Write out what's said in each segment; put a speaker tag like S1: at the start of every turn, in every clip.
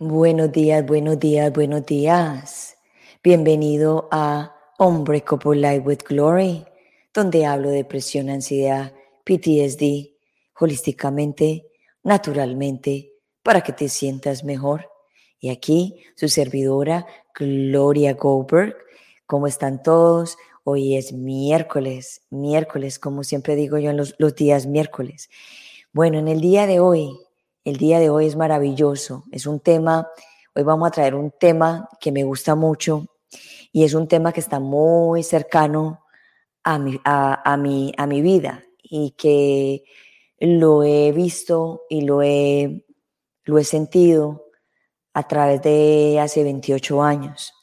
S1: Buenos días, buenos días, buenos días. Bienvenido a Unbreakable Life with Glory, donde hablo de depresión, ansiedad, PTSD, holísticamente, naturalmente, para que te sientas mejor. Y aquí su servidora, Gloria Goldberg. ¿Cómo están todos? Hoy es miércoles, miércoles, como siempre digo yo en los, días miércoles. Bueno, en el día de hoy el día de hoy es maravilloso. Es un tema, hoy vamos a traer un tema que me gusta mucho y es un tema que está muy cercano a mi, a, mi, a mi vida y que lo he visto y lo he, lo he sentido a través de hace 28 años.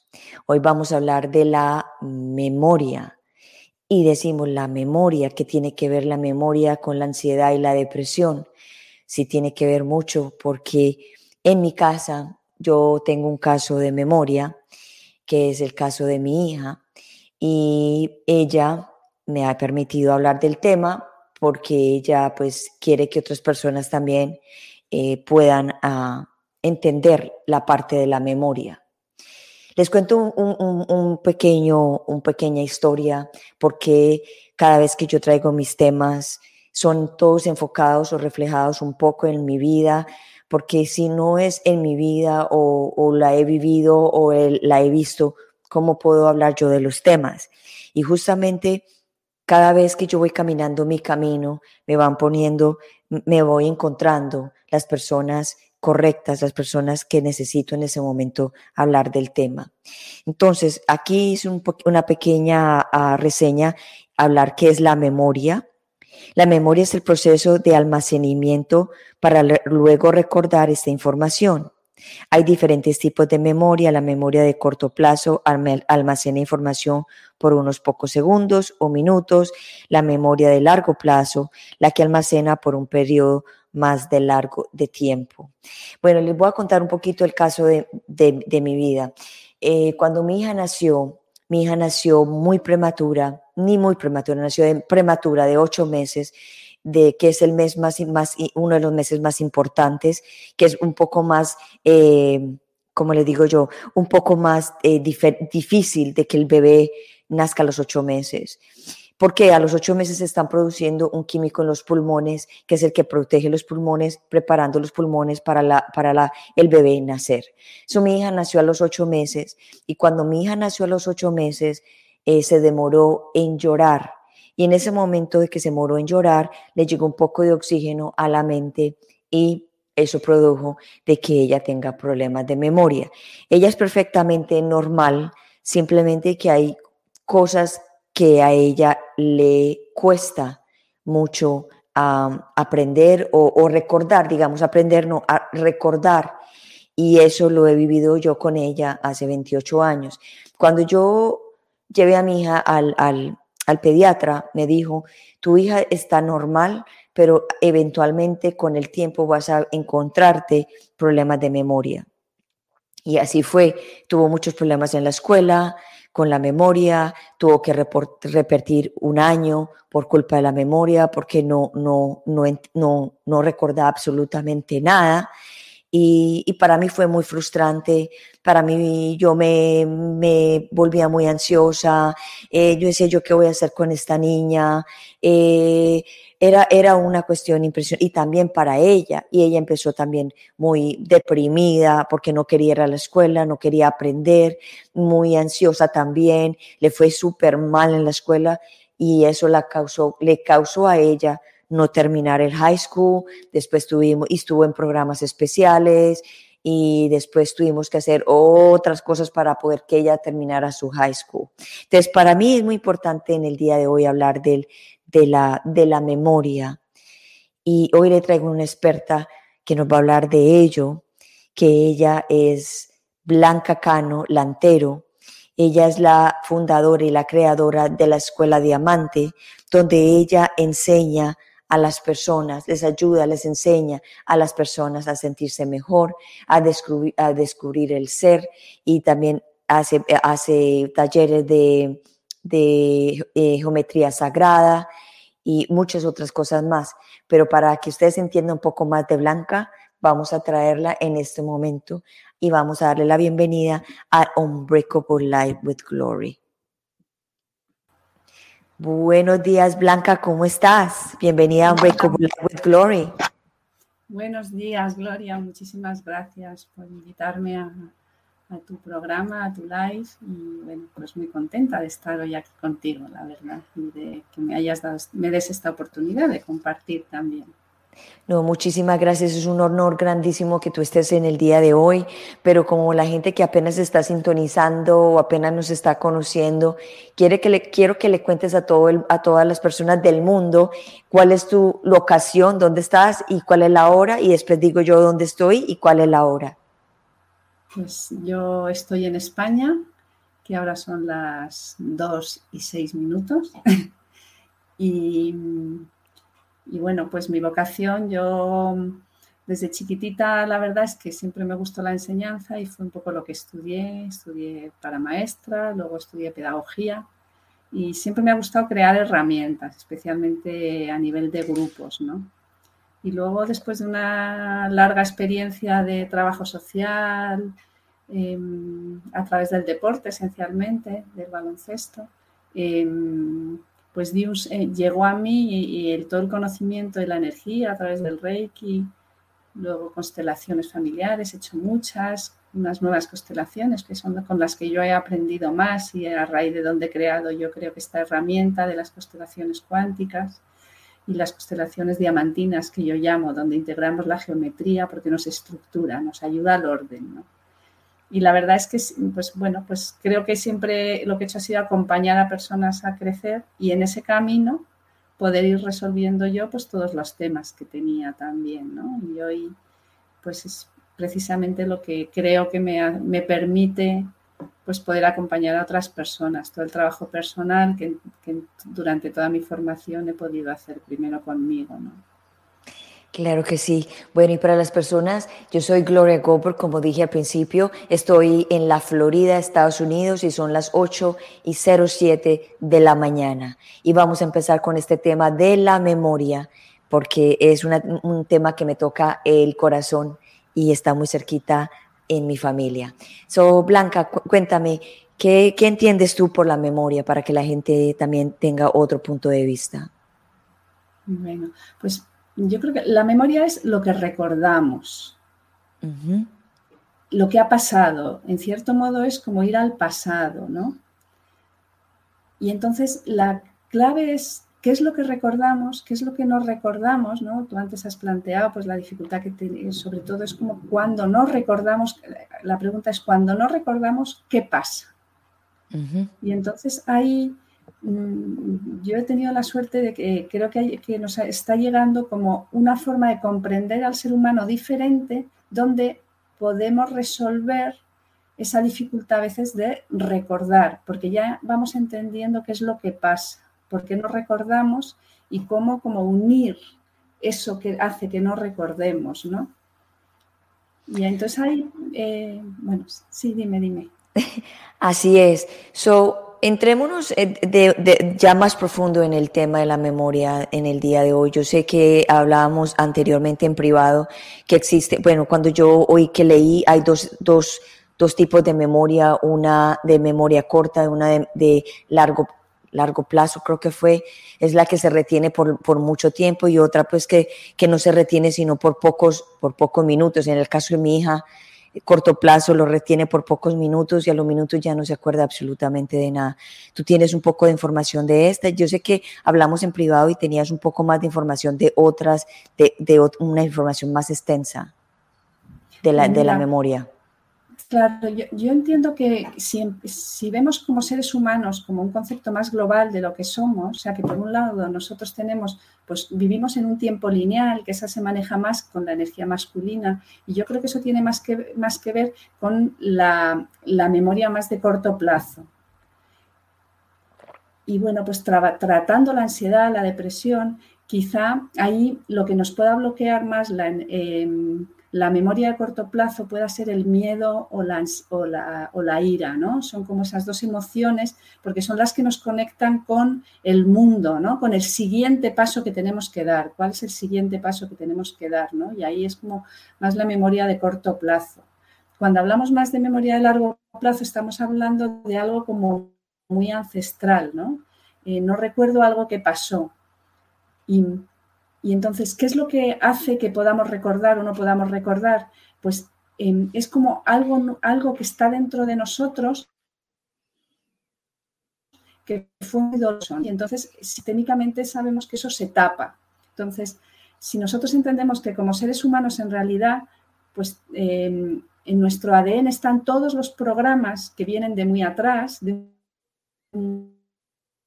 S1: Hoy vamos a hablar de la memoria y decimos la memoria, que tiene que ver la memoria con la ansiedad y la depresión sí tiene que ver mucho porque en mi casa yo tengo un caso de memoria, que es el caso de mi hija, y ella me ha permitido hablar del tema porque ella pues quiere que otras personas también eh, puedan ah, entender la parte de la memoria. Les cuento un, un, pequeño, una pequeña historia porque cada vez que yo traigo mis temas, son todos enfocados o reflejados un poco en mi vida, porque si no es en mi vida o, la he vivido o la he visto, ¿cómo puedo hablar yo de los temas? Y justamente cada vez que yo voy caminando mi camino, me van poniendo, me voy encontrando las personas correctas, las personas que necesito en ese momento hablar del tema. Entonces, aquí hice una pequeña ah, reseña, hablar qué es la memoria, la memoria es el proceso de almacenamiento para luego recordar esta información. Hay diferentes tipos de memoria. La memoria de corto plazo almacena información por unos pocos segundos o minutos. La memoria de largo plazo, la que almacena por un periodo más de largo de tiempo. Bueno, les voy a contar un poquito el caso de, mi vida. Eh, cuando mi hija nació, mi hija nació muy prematura, ni muy prematura, nació de, prematura de ocho meses, de que es el mes más, más, uno de los meses más importantes, que es un poco más, eh, como le digo yo, un poco más eh, difícil de que el bebé nazca a los ocho meses porque a los ocho meses se están produciendo un químico en los pulmones, que es el que protege los pulmones, preparando los pulmones para, la, para la, el bebé nacer. Su mi hija nació a los ocho meses y cuando mi hija nació a los ocho meses, eh, se demoró en llorar. Y en ese momento de que se demoró en llorar, le llegó un poco de oxígeno a la mente y eso produjo de que ella tenga problemas de memoria. Ella es perfectamente normal, simplemente que hay cosas que a ella le cuesta mucho aprender o, recordar, digamos, aprender, no, a recordar. Y eso lo he vivido yo con ella hace 28 años. Cuando yo llevé a mi hija al, al, al pediatra, me dijo, tu hija está normal, pero eventualmente con el tiempo vas a encontrarte problemas de memoria. Y así fue, tuvo muchos problemas en la escuela, con la memoria, tuvo que repetir un año por culpa de la memoria, porque no, no, no, no, no recordaba absolutamente nada. Y, para mí fue muy frustrante, para mí yo me, me volvía muy ansiosa, eh, yo decía yo qué voy a hacer con esta niña, eh, era, era una cuestión impresionante y también para ella, y ella empezó también muy deprimida porque no quería ir a la escuela, no quería aprender, muy ansiosa también, le fue súper mal en la escuela y eso la causó, le causó a ella no terminar el high school, después tuvimos, y estuvo en programas especiales y después tuvimos que hacer otras cosas para poder que ella terminara su high school. Entonces, para mí es muy importante en el día de hoy hablar del, de, la, de la memoria y hoy le traigo una experta que nos va a hablar de ello, que ella es Blanca Cano Lantero. Ella es la fundadora y la creadora de la Escuela Diamante, donde ella enseña a las personas, les ayuda, les enseña a las personas a sentirse mejor, a descubrir, a descubrir el ser y también hace, hace talleres de, de eh, geometría sagrada y muchas otras cosas más. Pero para que ustedes entiendan un poco más de Blanca, vamos a traerla en este momento y vamos a darle la bienvenida a Unbreakable Life with Glory. Buenos días, Blanca, ¿cómo estás? Bienvenida a Life with Glory.
S2: Buenos días, Gloria. Muchísimas gracias por invitarme a, a tu programa, a tu live y bueno, pues muy contenta de estar hoy aquí contigo, la verdad, y de que me hayas dado, me des esta oportunidad de compartir también.
S1: No, muchísimas gracias. Es un honor grandísimo que tú estés en el día de hoy, pero como la gente que apenas está sintonizando o apenas nos está conociendo, quiere que le, quiero que le cuentes a, todo el, a todas las personas del mundo cuál es tu locación, dónde estás y cuál es la hora, y después digo yo dónde estoy y cuál es la hora.
S2: Pues yo estoy en España, que ahora son las 2 y 6 minutos. y, y, bueno, pues mi vocación, yo desde chiquitita la verdad es que siempre me gustó la enseñanza y fue un poco lo que estudié. Estudié para maestra, luego estudié pedagogía y siempre me ha gustado crear herramientas, especialmente a nivel de grupos, ¿no? Y luego, después de una larga experiencia de trabajo social, em, a través del deporte esencialmente, del baloncesto, em, pues Dios eh, llegó a mí y, todo el conocimiento y la energía a través del Reiki, luego constelaciones familiares, he hecho muchas, unas nuevas constelaciones que son con las que yo he aprendido más y a raíz de donde he creado yo creo que esta herramienta de las constelaciones cuánticas y las constelaciones diamantinas que yo llamo, donde integramos la geometría porque nos estructura, nos ayuda al orden. Y la verdad es que, pues bueno, pues creo que siempre lo que he hecho ha sido acompañar a personas a crecer y en ese camino poder ir resolviendo yo pues todos los temas que tenía también, ¿no? Y hoy pues es precisamente lo que creo que me, me permite pues poder acompañar a otras personas, todo el trabajo personal que, durante toda mi formación he podido hacer primero conmigo. ¿no?
S1: Claro que sí. Bueno, y para las personas, yo soy Gloria Gober, como dije al principio, estoy en la Florida, Estados Unidos, y son las 8 y 07 de la mañana. Y vamos a empezar con este tema de la memoria, porque es un tema que me toca el corazón y está muy cerquita en mi familia. So, Blanca, cuéntame, ¿qué, entiendes tú por la memoria para que la gente también tenga otro punto de vista?
S2: Bueno, pues yo creo que la memoria es lo que recordamos, lo que ha pasado. En cierto modo es como ir al pasado, ¿no? Y entonces la clave es ¿Qué es lo que recordamos? ¿Qué es lo que no recordamos? ¿no? Tú antes has planteado pues, la dificultad que tiene, sobre todo es como cuando no recordamos, la pregunta es cuando no recordamos, ¿qué pasa? Y entonces ahí yo he tenido la suerte de que creo que, que nos está llegando como una forma de comprender al ser humano diferente donde podemos resolver esa dificultad a veces de recordar, porque ya vamos entendiendo qué es lo que pasa por qué no recordamos y cómo como unir eso que hace que no recordemos, ¿no? Y entonces ahí, eh, bueno, sí, dime, dime.
S1: Así es. So, entrémonos eh, ya más profundo en el tema de la memoria en el día de hoy. Yo sé que hablábamos anteriormente en privado que existe, bueno, cuando yo hoy que leí, hay dos, dos, dos tipos de memoria, una de memoria corta y una de, de largo largo plazo, creo que fue, es la que se retiene por, por mucho tiempo y otra pues que, que, no se retiene sino por pocos, por pocos minutos. En el caso de mi hija, corto plazo lo retiene por pocos minutos y a los minutos ya no se acuerda absolutamente de nada. Tú tienes un poco de información de esta. Yo sé que hablamos en privado y tenías un poco más de información de otras, de, de una información más extensa de la, de la memoria.
S2: Claro, yo, entiendo que si, vemos como seres humanos como un concepto más global de lo que somos, o sea que por un lado nosotros tenemos, pues vivimos en un tiempo lineal, que esa se maneja más con la energía masculina, y yo creo que eso tiene más que, más que ver con la, memoria más de corto plazo. Y bueno, pues tratando la ansiedad, la depresión, quizá ahí lo que nos pueda bloquear más la, em, la memoria de corto plazo pueda ser el miedo o la, o la, o la ira, ¿no? Son como esas dos emociones porque son las que nos conectan con el mundo, ¿no? Con el siguiente paso que tenemos que dar. ¿Cuál es el siguiente paso que tenemos que dar, ¿no? Y ahí es como más la memoria de corto plazo. Cuando hablamos más de memoria de largo plazo, estamos hablando de algo como muy ancestral, ¿no? Eh, no recuerdo algo que pasó. Y, entonces, ¿qué es lo que hace que podamos recordar o no podamos recordar? Pues em, es como algo, algo que está dentro de nosotros que fue muy doloroso. Y entonces, sistémicamente sabemos que eso se tapa. Entonces, si nosotros entendemos que como seres humanos en realidad, pues em, en nuestro ADN están todos los programas que vienen de muy atrás,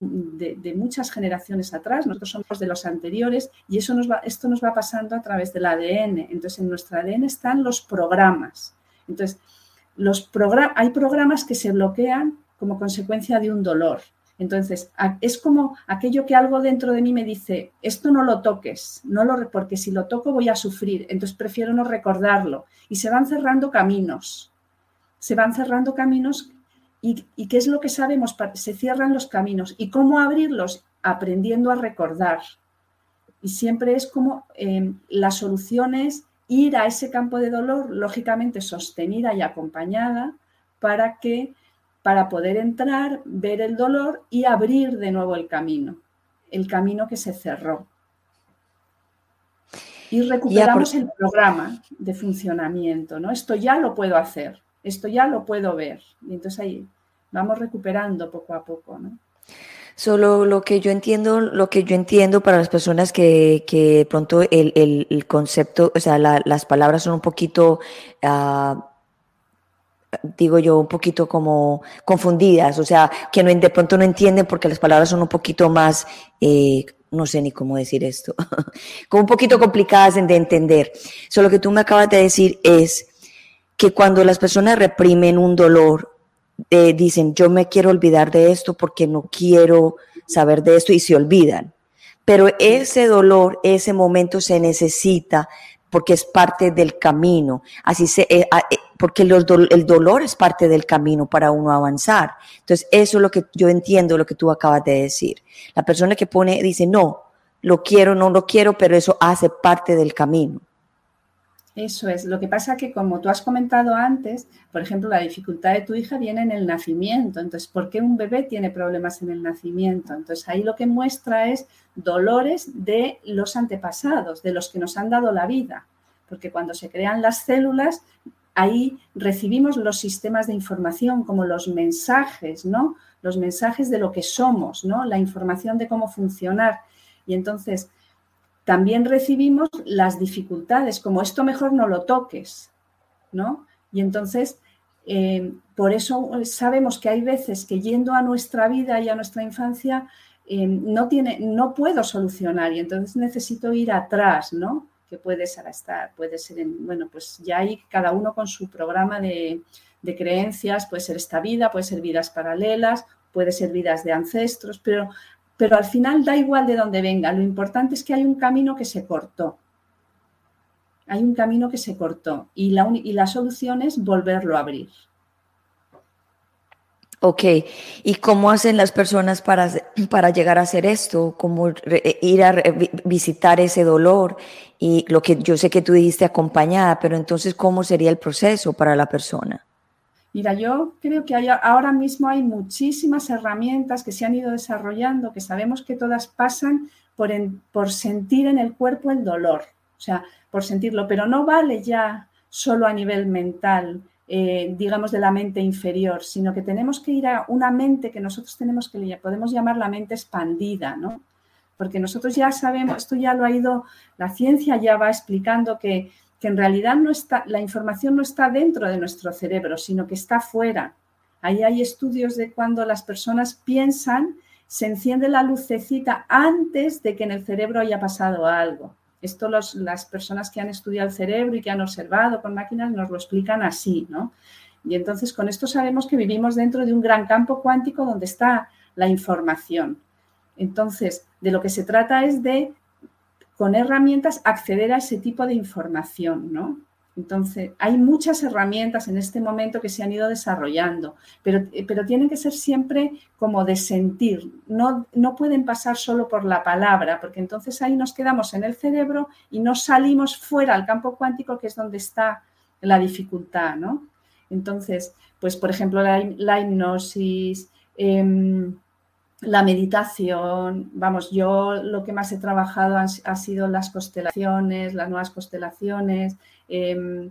S2: muchas generaciones atrás, nosotros somos de los anteriores y eso nos va, esto nos va pasando a través del ADN. Entonces, en nuestro ADN están los programas. Entonces, los hay programas que se bloquean como consecuencia de un dolor. Entonces, es como aquello que algo dentro de mí me dice, esto no lo toques, no lo, porque si lo toco voy a sufrir, entonces prefiero no recordarlo. Y se van cerrando caminos, se van cerrando caminos y, ¿qué es lo que sabemos? Se cierran los caminos. ¿Y cómo abrirlos? Aprendiendo a recordar. Y siempre es como eh, la solución es ir a ese campo de dolor, lógicamente sostenida y acompañada, para que para poder entrar, ver el dolor y abrir de nuevo el camino, el camino que se cerró. Y recuperamos el programa de funcionamiento, ¿no? Esto ya lo puedo hacer, esto ya lo puedo ver. Y entonces ahí vamos recuperando poco a poco, ¿no?
S1: Solo lo que yo entiendo, lo que yo entiendo para las personas que, que pronto el, concepto, o sea, las palabras son un poquito uh, digo yo, un poquito como confundidas, o sea, que no, de pronto no entienden porque las palabras son un poquito más, eh, no sé ni cómo decir esto, como un poquito complicadas de entender. Solo lo que tú me acabas de decir es que cuando las personas reprimen un dolor, eh, dicen, yo me quiero olvidar de esto porque no quiero saber de esto y se olvidan. Pero ese dolor, ese momento se necesita porque es parte del camino. Así se, eh, eh, porque el dolor es parte del camino para uno avanzar. Entonces, eso es lo que yo entiendo, lo que tú acabas de decir. La persona que pone, dice, no, lo quiero, no lo quiero, pero eso hace parte del camino.
S2: Eso es. Lo que pasa que, como tú has comentado antes, por ejemplo, la dificultad de tu hija viene en el nacimiento. Entonces, ¿por qué un bebé tiene problemas en el nacimiento? Entonces, ahí lo que muestra es dolores de los antepasados, de los que nos han dado la vida. Porque cuando se crean las células, ahí recibimos los sistemas de información como los mensajes, ¿no? Los mensajes de lo que somos, ¿no? La información de cómo funcionar. Y entonces también recibimos las dificultades, como esto mejor no lo toques, ¿no? Y entonces, eh, por eso sabemos que hay veces que yendo a nuestra vida y a nuestra infancia, eh, no, tiene, no puedo solucionar y entonces necesito ir atrás, ¿no? que puede ser estar, puede ser en, bueno, pues ya hay cada uno con su programa de, creencias, puede ser esta vida, puede ser vidas paralelas, puede ser vidas de ancestros, pero, pero al final da igual de dónde venga, lo importante es que hay un camino que se cortó. Hay un camino que se cortó y la, y la solución es volverlo a abrir.
S1: Ok, ¿y cómo hacen las personas para, para llegar a hacer esto? ¿Cómo eh, ir a visitar ese dolor? Y lo que yo sé que tú dijiste acompañada, pero entonces, ¿cómo sería el proceso para la persona?
S2: Mira, yo creo que ahora mismo hay muchísimas herramientas que se han ido desarrollando, que sabemos que todas pasan por, por sentir en el cuerpo el dolor, o sea, por sentirlo, pero no vale ya solo a nivel mental eh, digamos, de la mente inferior, sino que tenemos que ir a una mente que nosotros tenemos que, podemos llamar la mente expandida, ¿no? Porque nosotros ya sabemos, esto ya lo ha ido, la ciencia ya va explicando que, que en realidad no está, la información no está dentro de nuestro cerebro, sino que está fuera. Ahí hay estudios de cuando las personas piensan, se enciende la lucecita antes de que en el cerebro haya pasado algo. Esto las personas que han estudiado el cerebro y que han observado con máquinas nos lo explican así, ¿no? Y entonces con esto sabemos que vivimos dentro de un gran campo cuántico donde está la información. Entonces, de lo que se trata es de, con herramientas, acceder a ese tipo de información, ¿no? Entonces, hay muchas herramientas en este momento que se han ido desarrollando, pero, pero tienen que ser siempre como de sentir, no, no pueden pasar solo por la palabra, porque entonces ahí nos quedamos en el cerebro y no salimos fuera al campo cuántico, que es donde está la dificultad, ¿no? Entonces, pues por ejemplo, la, hipnosis, em, la meditación, vamos, yo lo que más he trabajado ha, sido las constelaciones, las nuevas constelaciones, em,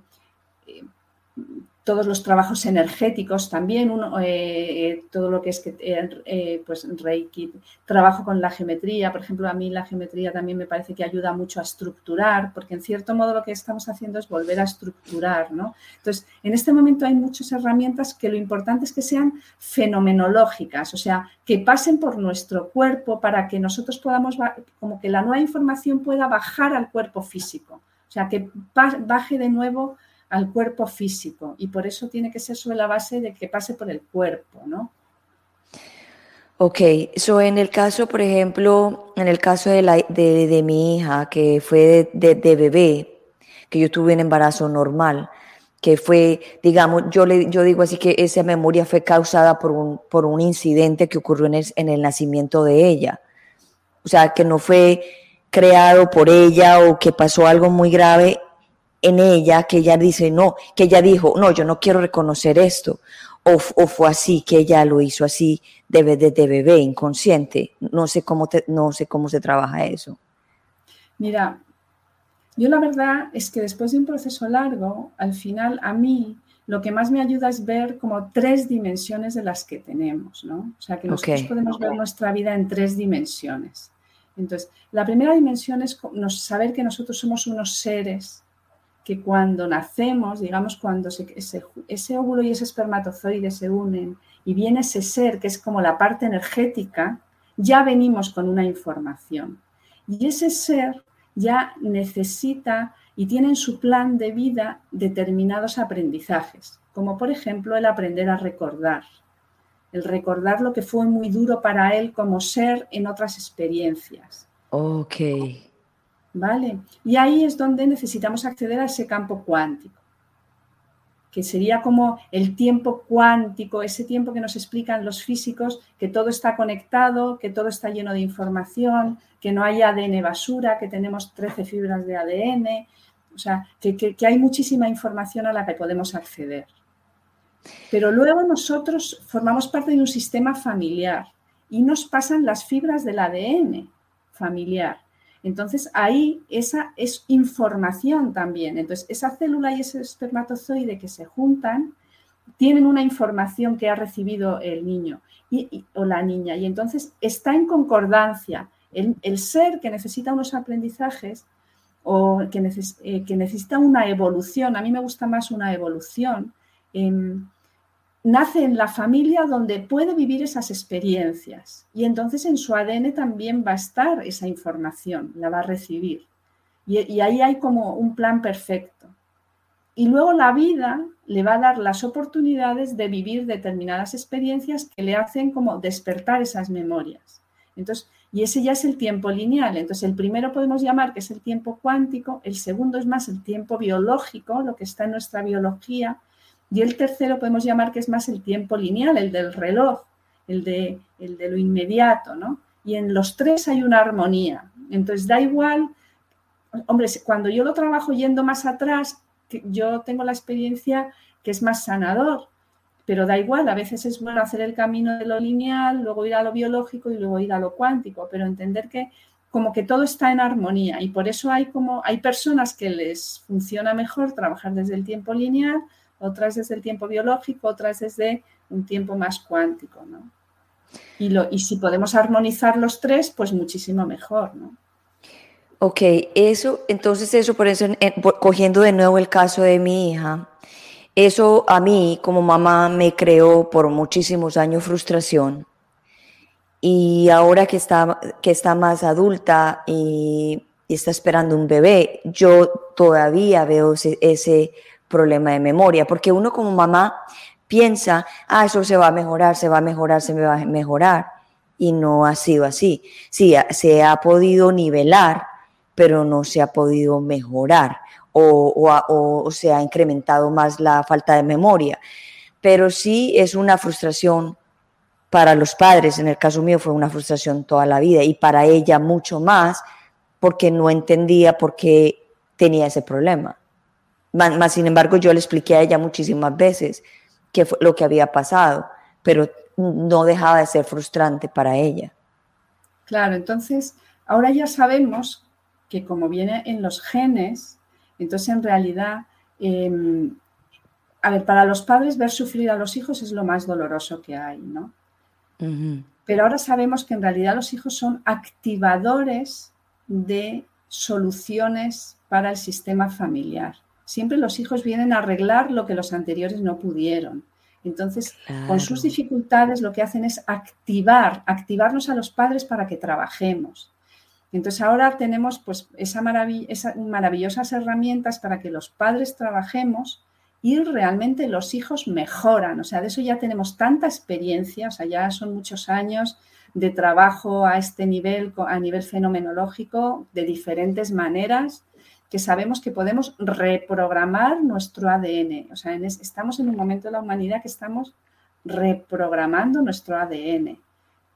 S2: todos los trabajos energéticos también, uno, eh, eh, todo lo que es que, eh, pues Reiki, trabajo con la geometría, por ejemplo, a mí la geometría también me parece que ayuda mucho a estructurar, porque en cierto modo lo que estamos haciendo es volver a estructurar, ¿no? Entonces, en este momento hay muchas herramientas que lo importante es que sean fenomenológicas, o sea, que pasen por nuestro cuerpo para que nosotros podamos, como que la nueva información pueda bajar al cuerpo físico, o sea, que baje de nuevo al cuerpo físico y por eso tiene que ser sobre la base de que pase por el cuerpo, ¿no?
S1: Ok, eso en el caso, por ejemplo, en el caso de, la, de, mi hija, que fue de, de, bebé, que yo tuve un embarazo normal, que fue, digamos, yo, le, yo digo así que esa memoria fue causada por un, por un incidente que ocurrió en en el nacimiento de ella. O sea, que no fue creado por ella o que pasó algo muy grave en ella que ella dice, no, que ella dijo, no, yo no quiero reconocer esto. O, fue así, que ella lo hizo así de, de, de bebé, inconsciente. No sé, cómo no sé cómo se trabaja eso.
S2: Mira, yo la verdad es que después de un proceso largo, al final a mí lo que más me ayuda es ver como tres dimensiones de las que tenemos, ¿no? O sea, que nosotros podemos ver nuestra vida en tres dimensiones. Entonces, la primera dimensión es saber que nosotros somos unos seres que cuando nacemos, digamos, cuando ese, óvulo y ese espermatozoide se unen y viene ese ser, que es como la parte energética, ya venimos con una información. Y ese ser ya necesita y tiene en su plan de vida determinados aprendizajes, como por ejemplo el aprender a recordar, el recordar lo que fue muy duro para él como ser en otras experiencias.
S1: Ok.
S2: Y ahí es donde necesitamos acceder a ese campo cuántico, que sería como el tiempo cuántico, ese tiempo que nos explican los físicos, que todo está conectado, que todo está lleno de información, que no hay ADN basura, que tenemos 13 fibras de ADN, o sea, que, que hay muchísima información a la que podemos acceder. Pero luego nosotros formamos parte de un sistema familiar y nos pasan las fibras del ADN familiar. Entonces ahí esa es información también. Entonces esa célula y ese espermatozoide que se juntan tienen una información que ha recibido el niño o la niña y entonces está en concordancia. El, ser que necesita unos aprendizajes o que, eh, que, necesita una evolución, a mí me gusta más una evolución, nace en la familia donde puede vivir esas experiencias y entonces en su ADN también va a estar esa información, la va a recibir. Y, ahí hay como un plan perfecto. Y luego la vida le va a dar las oportunidades de vivir determinadas experiencias que le hacen como despertar esas memorias. Entonces, y ese ya es el tiempo lineal. Entonces, el primero podemos llamar que es el tiempo cuántico, el segundo es más el tiempo biológico, lo que está en nuestra biología, y el tercero podemos llamar que es más el tiempo lineal, el del reloj, el de, el de lo inmediato, ¿no? Y en los tres hay una armonía. Entonces da igual, hombre, cuando yo lo trabajo yendo más atrás, yo tengo la experiencia que es más sanador, pero da igual, a veces es bueno hacer el camino de lo lineal, luego ir a lo biológico y luego ir a lo cuántico, pero entender que como que todo está en armonía y por eso hay como hay personas que les funciona mejor trabajar desde el tiempo lineal, otras desde el tiempo biológico, otras desde un tiempo más cuántico, ¿no? Y, lo, y si podemos armonizar los tres, pues muchísimo mejor, ¿no?
S1: Ok, eso, entonces eso, por eso, cogiendo de nuevo el caso de mi hija, eso a mí como mamá me creó por muchísimos años frustración. Y ahora que está, que está más adulta y, está esperando un bebé, yo todavía veo ese problema de memoria, porque uno como mamá piensa, ah, eso se va a mejorar, se va a mejorar, se va a mejorar, y no ha sido así. Sí, se ha podido nivelar, pero no se ha podido mejorar, o, se ha incrementado más la falta de memoria. Pero sí es una frustración para los padres, en el caso mío fue una frustración toda la vida y para ella mucho más porque no entendía por qué tenía ese problema. Más, sin embargo, yo le expliqué a ella muchísimas veces qué fue lo que había pasado, pero no dejaba de ser frustrante para ella.
S2: Claro, entonces ahora ya sabemos que como viene en los genes, entonces en realidad, em, a ver, para los padres ver sufrir a los hijos es lo más doloroso que hay, ¿no? Pero ahora sabemos que en realidad los hijos son activadores de soluciones para el sistema familiar. Siempre los hijos vienen a arreglar lo que los anteriores no pudieron. Entonces, con sus dificultades lo que hacen es activar, activarnos a los padres para que trabajemos. Entonces ahora tenemos pues esas maravillosas herramientas para que los padres trabajemos y realmente los hijos mejoran. O sea, de eso ya tenemos tanta experiencia, o sea, ya son muchos años de trabajo a este nivel, a nivel fenomenológico, de diferentes maneras, que sabemos que podemos reprogramar nuestro ADN. O sea, estamos en un momento de la humanidad que estamos reprogramando nuestro ADN.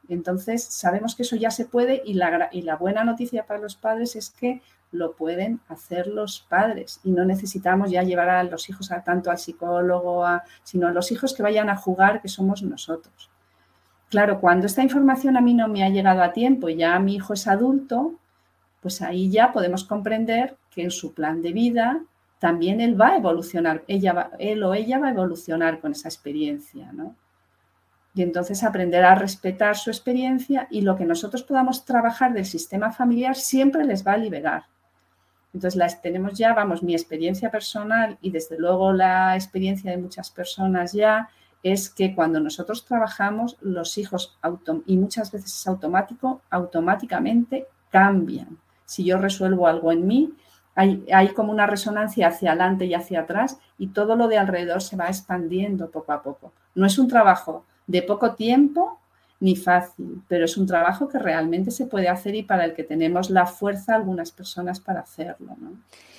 S2: Entonces, sabemos que eso ya se puede y la, y la buena noticia para los padres es que lo pueden hacer los padres y no necesitamos ya llevar a los hijos a, tanto al psicólogo, sino a los hijos que vayan a jugar, que somos nosotros. Claro, cuando esta información a mí no me ha llegado a tiempo y ya mi hijo es adulto, pues ahí ya podemos comprender que en su plan de vida también él va a evolucionar, ella él o ella va a evolucionar con esa experiencia, ¿no? Y entonces aprender a respetar su experiencia y lo que nosotros podamos trabajar del sistema familiar siempre les va a liberar. Entonces las tenemos ya, vamos, mi experiencia personal y desde luego la experiencia de muchas personas ya es que cuando nosotros trabajamos, los hijos, y muchas veces es automático, automáticamente cambian. Si yo resuelvo algo en mí, hay, como una resonancia hacia adelante y hacia atrás y todo lo de alrededor se va expandiendo poco a poco. No es un trabajo de poco tiempo ni fácil, pero es un trabajo que realmente se puede hacer y para el que tenemos la fuerza algunas personas para hacerlo. ¿no?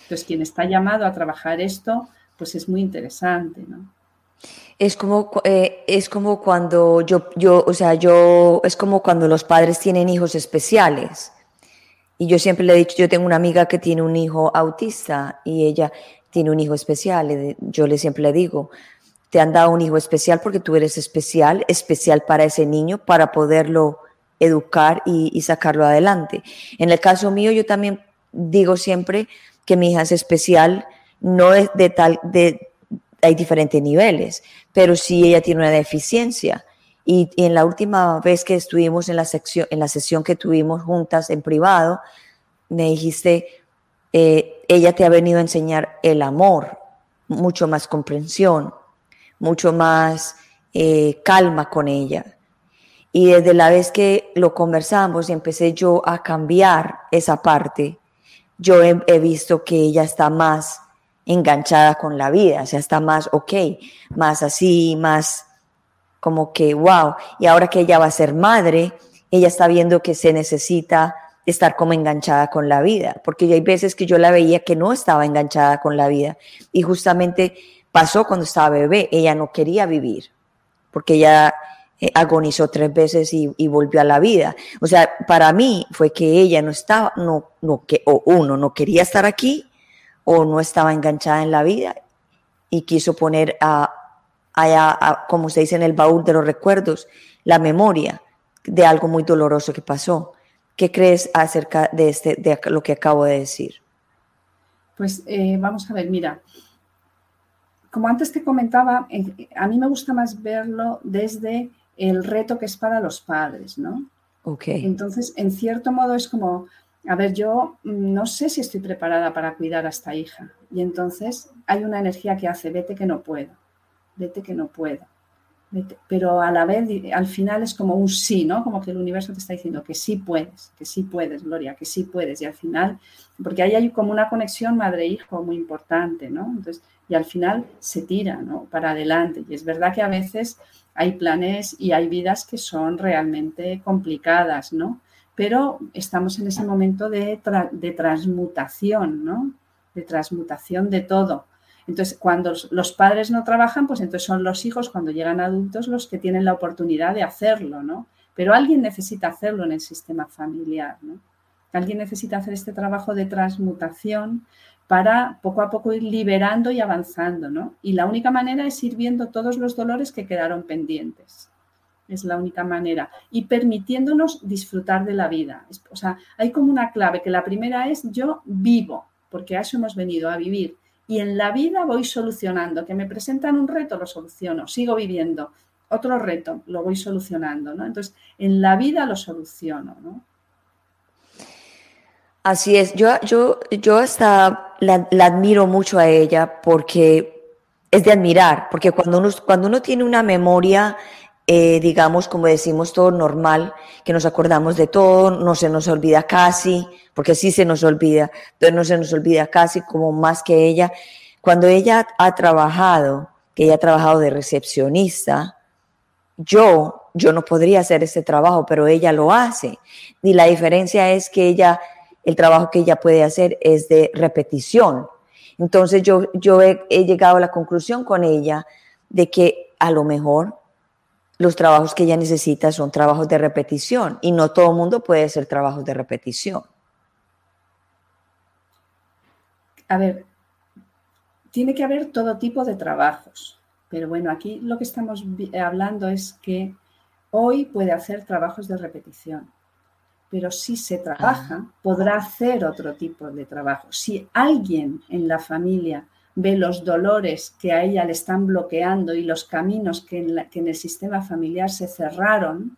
S2: Entonces, quien está llamado a trabajar esto, pues es muy interesante. ¿no?
S1: Es como, eh, es como cuando yo, yo, o sea, yo, es como cuando los padres tienen hijos especiales. Y yo siempre le he dicho, yo tengo una amiga que tiene un hijo autista y ella tiene un hijo especial. Yo le siempre le digo, te han dado un hijo especial porque tú eres especial, especial para ese niño, para poderlo educar y, sacarlo adelante. En el caso mío, yo también digo siempre que mi hija es especial, no es de tal, de, hay diferentes niveles, pero sí ella tiene una deficiencia. Y, en la última vez que estuvimos en la, sección, en la sesión que tuvimos juntas en privado, me dijiste, eh, ella te ha venido a enseñar el amor, mucho más comprensión, mucho más eh, calma con ella. Y desde la vez que lo conversamos y empecé yo a cambiar esa parte, yo he, visto que ella está más enganchada con la vida, o sea, está más ok, más así, más como que wow. Y ahora que ella va a ser madre, ella está viendo que se necesita estar como enganchada con la vida, porque hay veces que yo la veía que no estaba enganchada con la vida y justamente pasó cuando estaba bebé, ella no quería vivir, porque ella eh, agonizó tres veces y, volvió a la vida. O sea, para mí fue que ella no estaba, no, no, que, o uno, no quería estar aquí, o no estaba enganchada en la vida y quiso poner a, a, como se dice en el baúl de los recuerdos, la memoria de algo muy doloroso que pasó. ¿Qué crees acerca de, este, de lo que acabo de decir?
S2: Pues eh, vamos a ver, mira, como antes te comentaba, a mí me gusta más verlo desde el reto que es para los padres, ¿no?
S1: Ok.
S2: Entonces, en cierto modo es como, a ver, yo no sé si estoy preparada para cuidar a esta hija. Y entonces hay una energía que hace, vete que no puedo, vete que no puedo. Pero a la vez, al final es como un sí, ¿no? Como que el universo te está diciendo que sí puedes, que sí puedes, Gloria, que sí puedes. Y al final, porque ahí hay como una conexión madre-hijo muy importante, ¿no? Entonces, y al final se tira ¿no? para adelante. Y es verdad que a veces hay planes y hay vidas que son realmente complicadas, ¿no? Pero estamos en ese momento de, de transmutación, ¿no? de transmutación de todo. Entonces, cuando los padres no trabajan, pues entonces son los hijos, cuando llegan adultos, los que tienen la oportunidad de hacerlo, ¿no? Pero alguien necesita hacerlo en el sistema familiar, ¿no? Alguien necesita hacer este trabajo de transmutación para poco a poco ir liberando y avanzando, ¿no? Y la única manera es ir viendo todos los dolores que quedaron pendientes. Es la única manera. Y permitiéndonos disfrutar de la vida. O sea, hay como una clave, que la primera es yo vivo, porque a eso hemos venido, a vivir. Y en la vida voy solucionando. Que me presentan un reto, lo soluciono. Sigo viviendo. Otro reto, lo voy solucionando, ¿no? Entonces, en la vida lo soluciono, ¿no?
S1: Así es, yo, yo, yo hasta la, admiro mucho a ella porque es de admirar, porque cuando uno, cuando uno tiene una memoria, eh, digamos, como decimos, todo normal, que nos acordamos de todo, no se nos olvida casi, porque sí se nos olvida, pero no se nos olvida casi como más que ella. Cuando ella ha trabajado, que ella ha trabajado de recepcionista, yo, yo no podría hacer ese trabajo, pero ella lo hace. Y la diferencia es que ella el trabajo que ella puede hacer es de repetición. Entonces yo, yo he, llegado a la conclusión con ella de que a lo mejor los trabajos que ella necesita son trabajos de repetición y no todo el mundo puede hacer trabajos de repetición.
S2: A ver, tiene que haber todo tipo de trabajos, pero bueno, aquí lo que estamos hablando es que hoy puede hacer trabajos de repetición pero si se trabaja, podrá hacer otro tipo de trabajo. Si alguien en la familia ve los dolores que a ella le están bloqueando y los caminos que en, el sistema familiar se cerraron,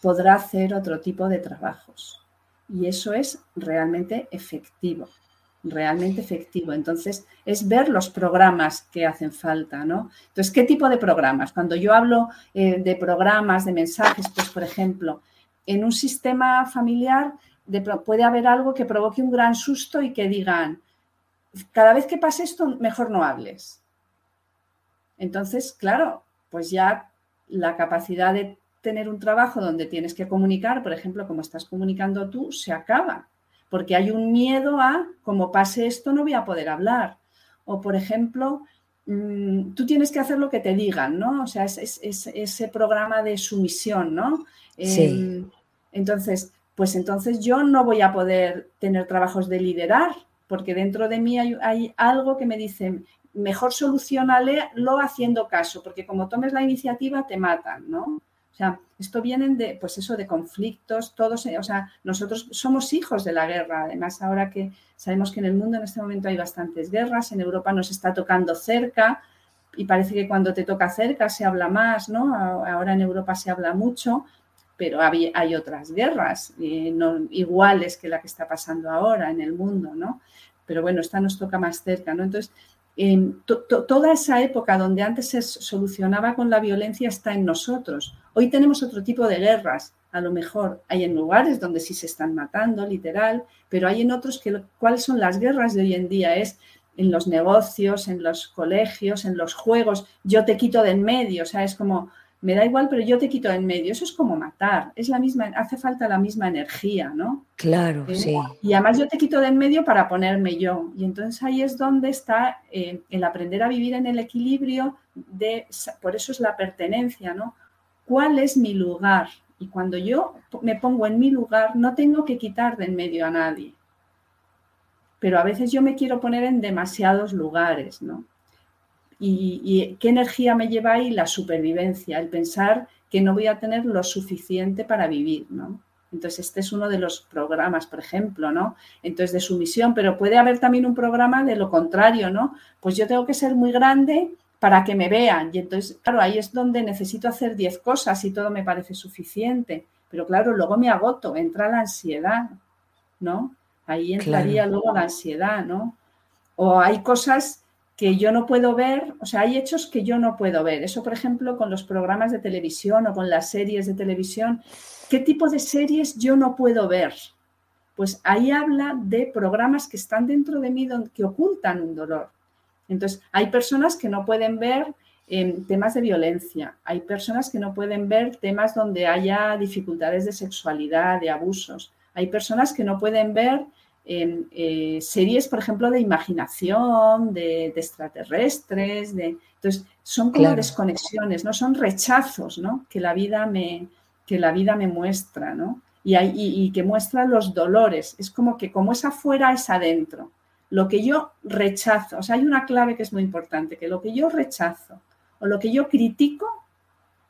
S2: podrá hacer otro tipo de trabajos. Y eso es realmente efectivo, realmente efectivo. Entonces, es ver los programas que hacen falta, ¿no? Entonces, ¿qué tipo de programas? Cuando yo hablo eh, de programas, de mensajes, pues, por ejemplo, en un sistema familiar puede haber algo que provoque un gran susto y que digan, cada vez que pase esto, mejor no hables. Entonces, claro, pues ya la capacidad de tener un trabajo donde tienes que comunicar, por ejemplo, como estás comunicando tú, se acaba, porque hay un miedo a, como pase esto, no voy a poder hablar. O, por ejemplo, mm, tú tienes que hacer lo que te digan, ¿no? O sea, es, ese programa de sumisión, ¿no?
S1: Sí. Em,
S2: entonces, pues entonces yo no voy a poder tener trabajos de liderar, porque dentro de mí hay, algo que me dice, mejor solucionalo haciendo caso, porque como tomes la iniciativa te matan, ¿no? O sea, esto viene de, pues eso, de conflictos, todos, o sea, nosotros somos hijos de la guerra, además ahora que sabemos que en el mundo en este momento hay bastantes guerras, en Europa nos está tocando cerca y parece que cuando te toca cerca se habla más, ¿no? Ahora en Europa se habla mucho, pero hay, otras guerras eh, no, iguales que la que está pasando ahora en el mundo, ¿no? Pero bueno, esta nos toca más cerca, ¿no? Entonces, toda esa época donde antes se solucionaba con la violencia está en nosotros. Hoy tenemos otro tipo de guerras, a lo mejor hay en lugares donde sí se están matando, literal, pero hay en otros que cuáles son las guerras de hoy en día es en los negocios, en los colegios, en los juegos, yo te quito de en medio, o sea, es como me da igual, pero yo te quito en medio. Eso es como matar, es la misma, hace falta la misma energía, ¿no?
S1: Claro, eh, sí.
S2: Y además yo te quito de en medio para ponerme yo. Y entonces ahí es donde está eh, el aprender a vivir en el equilibrio de, por eso es la pertenencia, ¿no? ¿Cuál es mi lugar? Y cuando yo me pongo en mi lugar, no tengo que quitar de en medio a nadie. Pero a veces yo me quiero poner en demasiados lugares, ¿no? Y, qué energía me lleva ahí la supervivencia, el pensar que no voy a tener lo suficiente para vivir, ¿no? Entonces, este es uno de los programas, por ejemplo, ¿no? Entonces, de sumisión, pero puede haber también un programa de lo contrario, ¿no? Pues yo tengo que ser muy grande para que me vean. Y entonces, claro, ahí es donde necesito hacer 10 cosas y todo me parece suficiente. Pero claro, luego me agoto, entra la ansiedad, ¿no? Ahí entraría luego la ansiedad, ¿no? O hay cosas que yo no puedo ver, o sea, hay hechos que yo no puedo ver. Eso, por ejemplo, con los programas de televisión o con las series de televisión. ¿Qué tipo de series yo no puedo ver? Pues ahí habla de programas que están dentro de mí que ocultan un dolor. Entonces, hay personas que no pueden ver em, temas de violencia, hay personas que no pueden ver temas donde haya dificultades de sexualidad, de abusos, hay personas que no pueden ver eh, series, por ejemplo, de imaginación, de, extraterrestres, de, entonces son como desconexiones, ¿no? Son rechazos, ¿no? Que la vida me, que la vida me muestra, ¿no? Y, y, que muestra los dolores. Es como que como es afuera, es adentro. Lo que yo rechazo, o sea, hay una clave que es muy importante, que lo que yo rechazo o lo que yo critico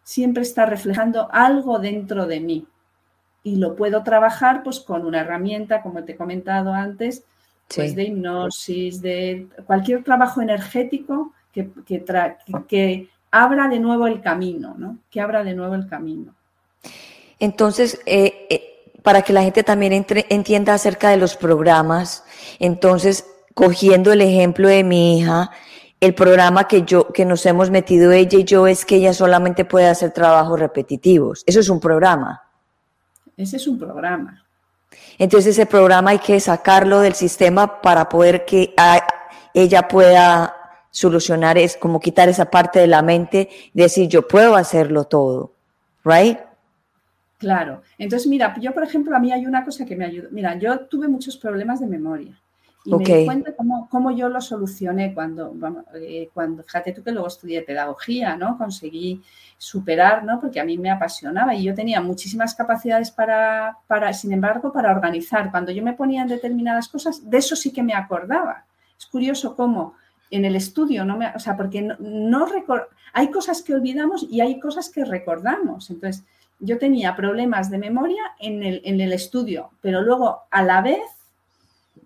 S2: siempre está reflejando algo dentro de mí y lo puedo trabajar pues con una herramienta, como te he comentado antes, pues de hipnosis, de cualquier trabajo energético que, que, abra de nuevo el camino, ¿no? Que abra de nuevo el camino.
S1: Entonces, eh, eh, para que la gente también entienda acerca de los programas, entonces, cogiendo el ejemplo de mi hija, el programa que yo, que nos hemos metido ella y yo es que ella solamente puede hacer trabajos repetitivos. Eso es un programa.
S2: Ese es un programa.
S1: Entonces ese programa hay que sacarlo del sistema para poder que ella pueda solucionar, es como quitar esa parte de la mente decir yo puedo hacerlo todo, ¿right?
S2: Claro. Entonces, mira, yo por ejemplo, a mí hay una cosa que me ayuda. Mira, yo tuve muchos problemas de memoria. Y me di cuenta cómo, yo lo solucioné cuando, eh, cuando, fíjate tú que luego estudié pedagogía, ¿no? Conseguí superar, ¿no? Porque a mí me apasionaba y yo tenía muchísimas capacidades para, para, sin embargo, para organizar. Cuando yo me ponía en determinadas cosas, de eso sí que me acordaba. Es curioso cómo en el estudio, no me, o sea, porque no, no hay cosas que olvidamos y hay cosas que recordamos. Entonces, yo tenía problemas de memoria en el, en el estudio, pero luego a la vez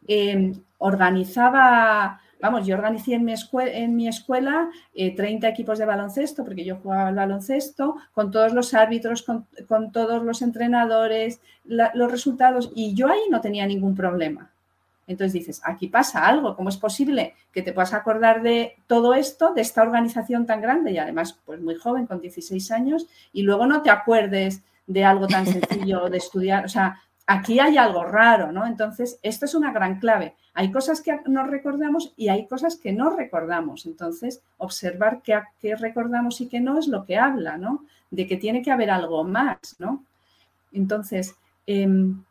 S2: eh, organizaba, vamos, yo organicé en mi, escuela, en mi escuela 30 equipos de baloncesto, porque yo jugaba al baloncesto, con todos los árbitros, con, todos los entrenadores, los resultados, y yo ahí no tenía ningún problema. Entonces dices, aquí pasa algo, ¿cómo es posible que te puedas acordar de todo esto, de esta organización tan grande y además pues muy joven, con 16 años, y luego no te acuerdes de algo tan sencillo de estudiar? O sea, aquí hay algo raro, ¿no? Entonces, esto es una gran clave. Hay cosas que nos recordamos y hay cosas que no recordamos. Entonces, observar qué, recordamos y qué no es lo que habla, ¿no? De que tiene que haber algo más, ¿no? Entonces, em,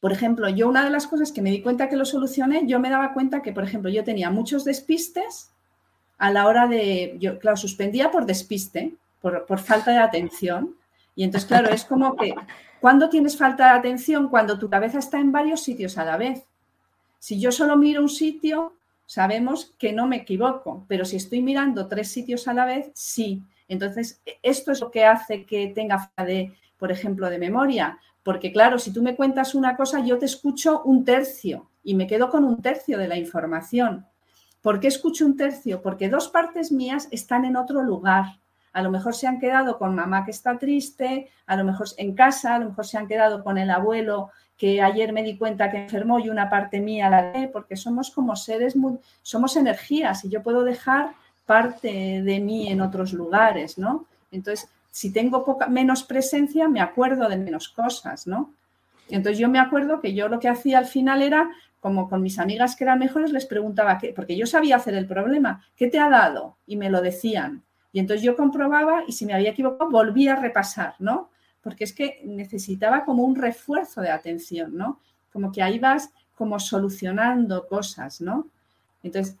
S2: por ejemplo, yo una de las cosas que me di cuenta que lo solucioné, yo me daba cuenta que, por ejemplo, yo tenía muchos despistes a la hora de, yo, claro, suspendía por despiste, por falta de atención. Y entonces, claro, es como que ¿Cuándo tienes falta de atención? Cuando tu cabeza está en varios sitios a la vez. Si yo solo miro un sitio, sabemos que no me equivoco, pero si estoy mirando tres sitios a la vez, sí. Entonces, esto es lo que hace que tenga falta de, por ejemplo, de memoria. Porque claro, si tú me cuentas una cosa, yo te escucho un tercio y me quedo con un tercio de la información. ¿Por qué escucho un tercio? Porque dos partes mías están en otro lugar. A lo mejor se han quedado con mamá que está triste, a lo mejor en casa, a lo mejor se han quedado con el abuelo que ayer me di cuenta que enfermó y una parte mía la ve, porque somos como seres, muy, somos energías y yo puedo dejar parte de mí en otros lugares, ¿no? Entonces, si tengo poca, menos presencia, me acuerdo de menos cosas, ¿no? Entonces yo me acuerdo que yo lo que hacía al final era, como con mis amigas que eran mejores, les preguntaba, qué, porque yo sabía hacer el problema, ¿qué te ha dado? Y me lo decían. Y entonces yo comprobaba y si me había equivocado volvía a repasar, ¿no? Porque es que necesitaba como un refuerzo de atención, ¿no? Como que ahí vas como solucionando cosas, ¿no? Entonces,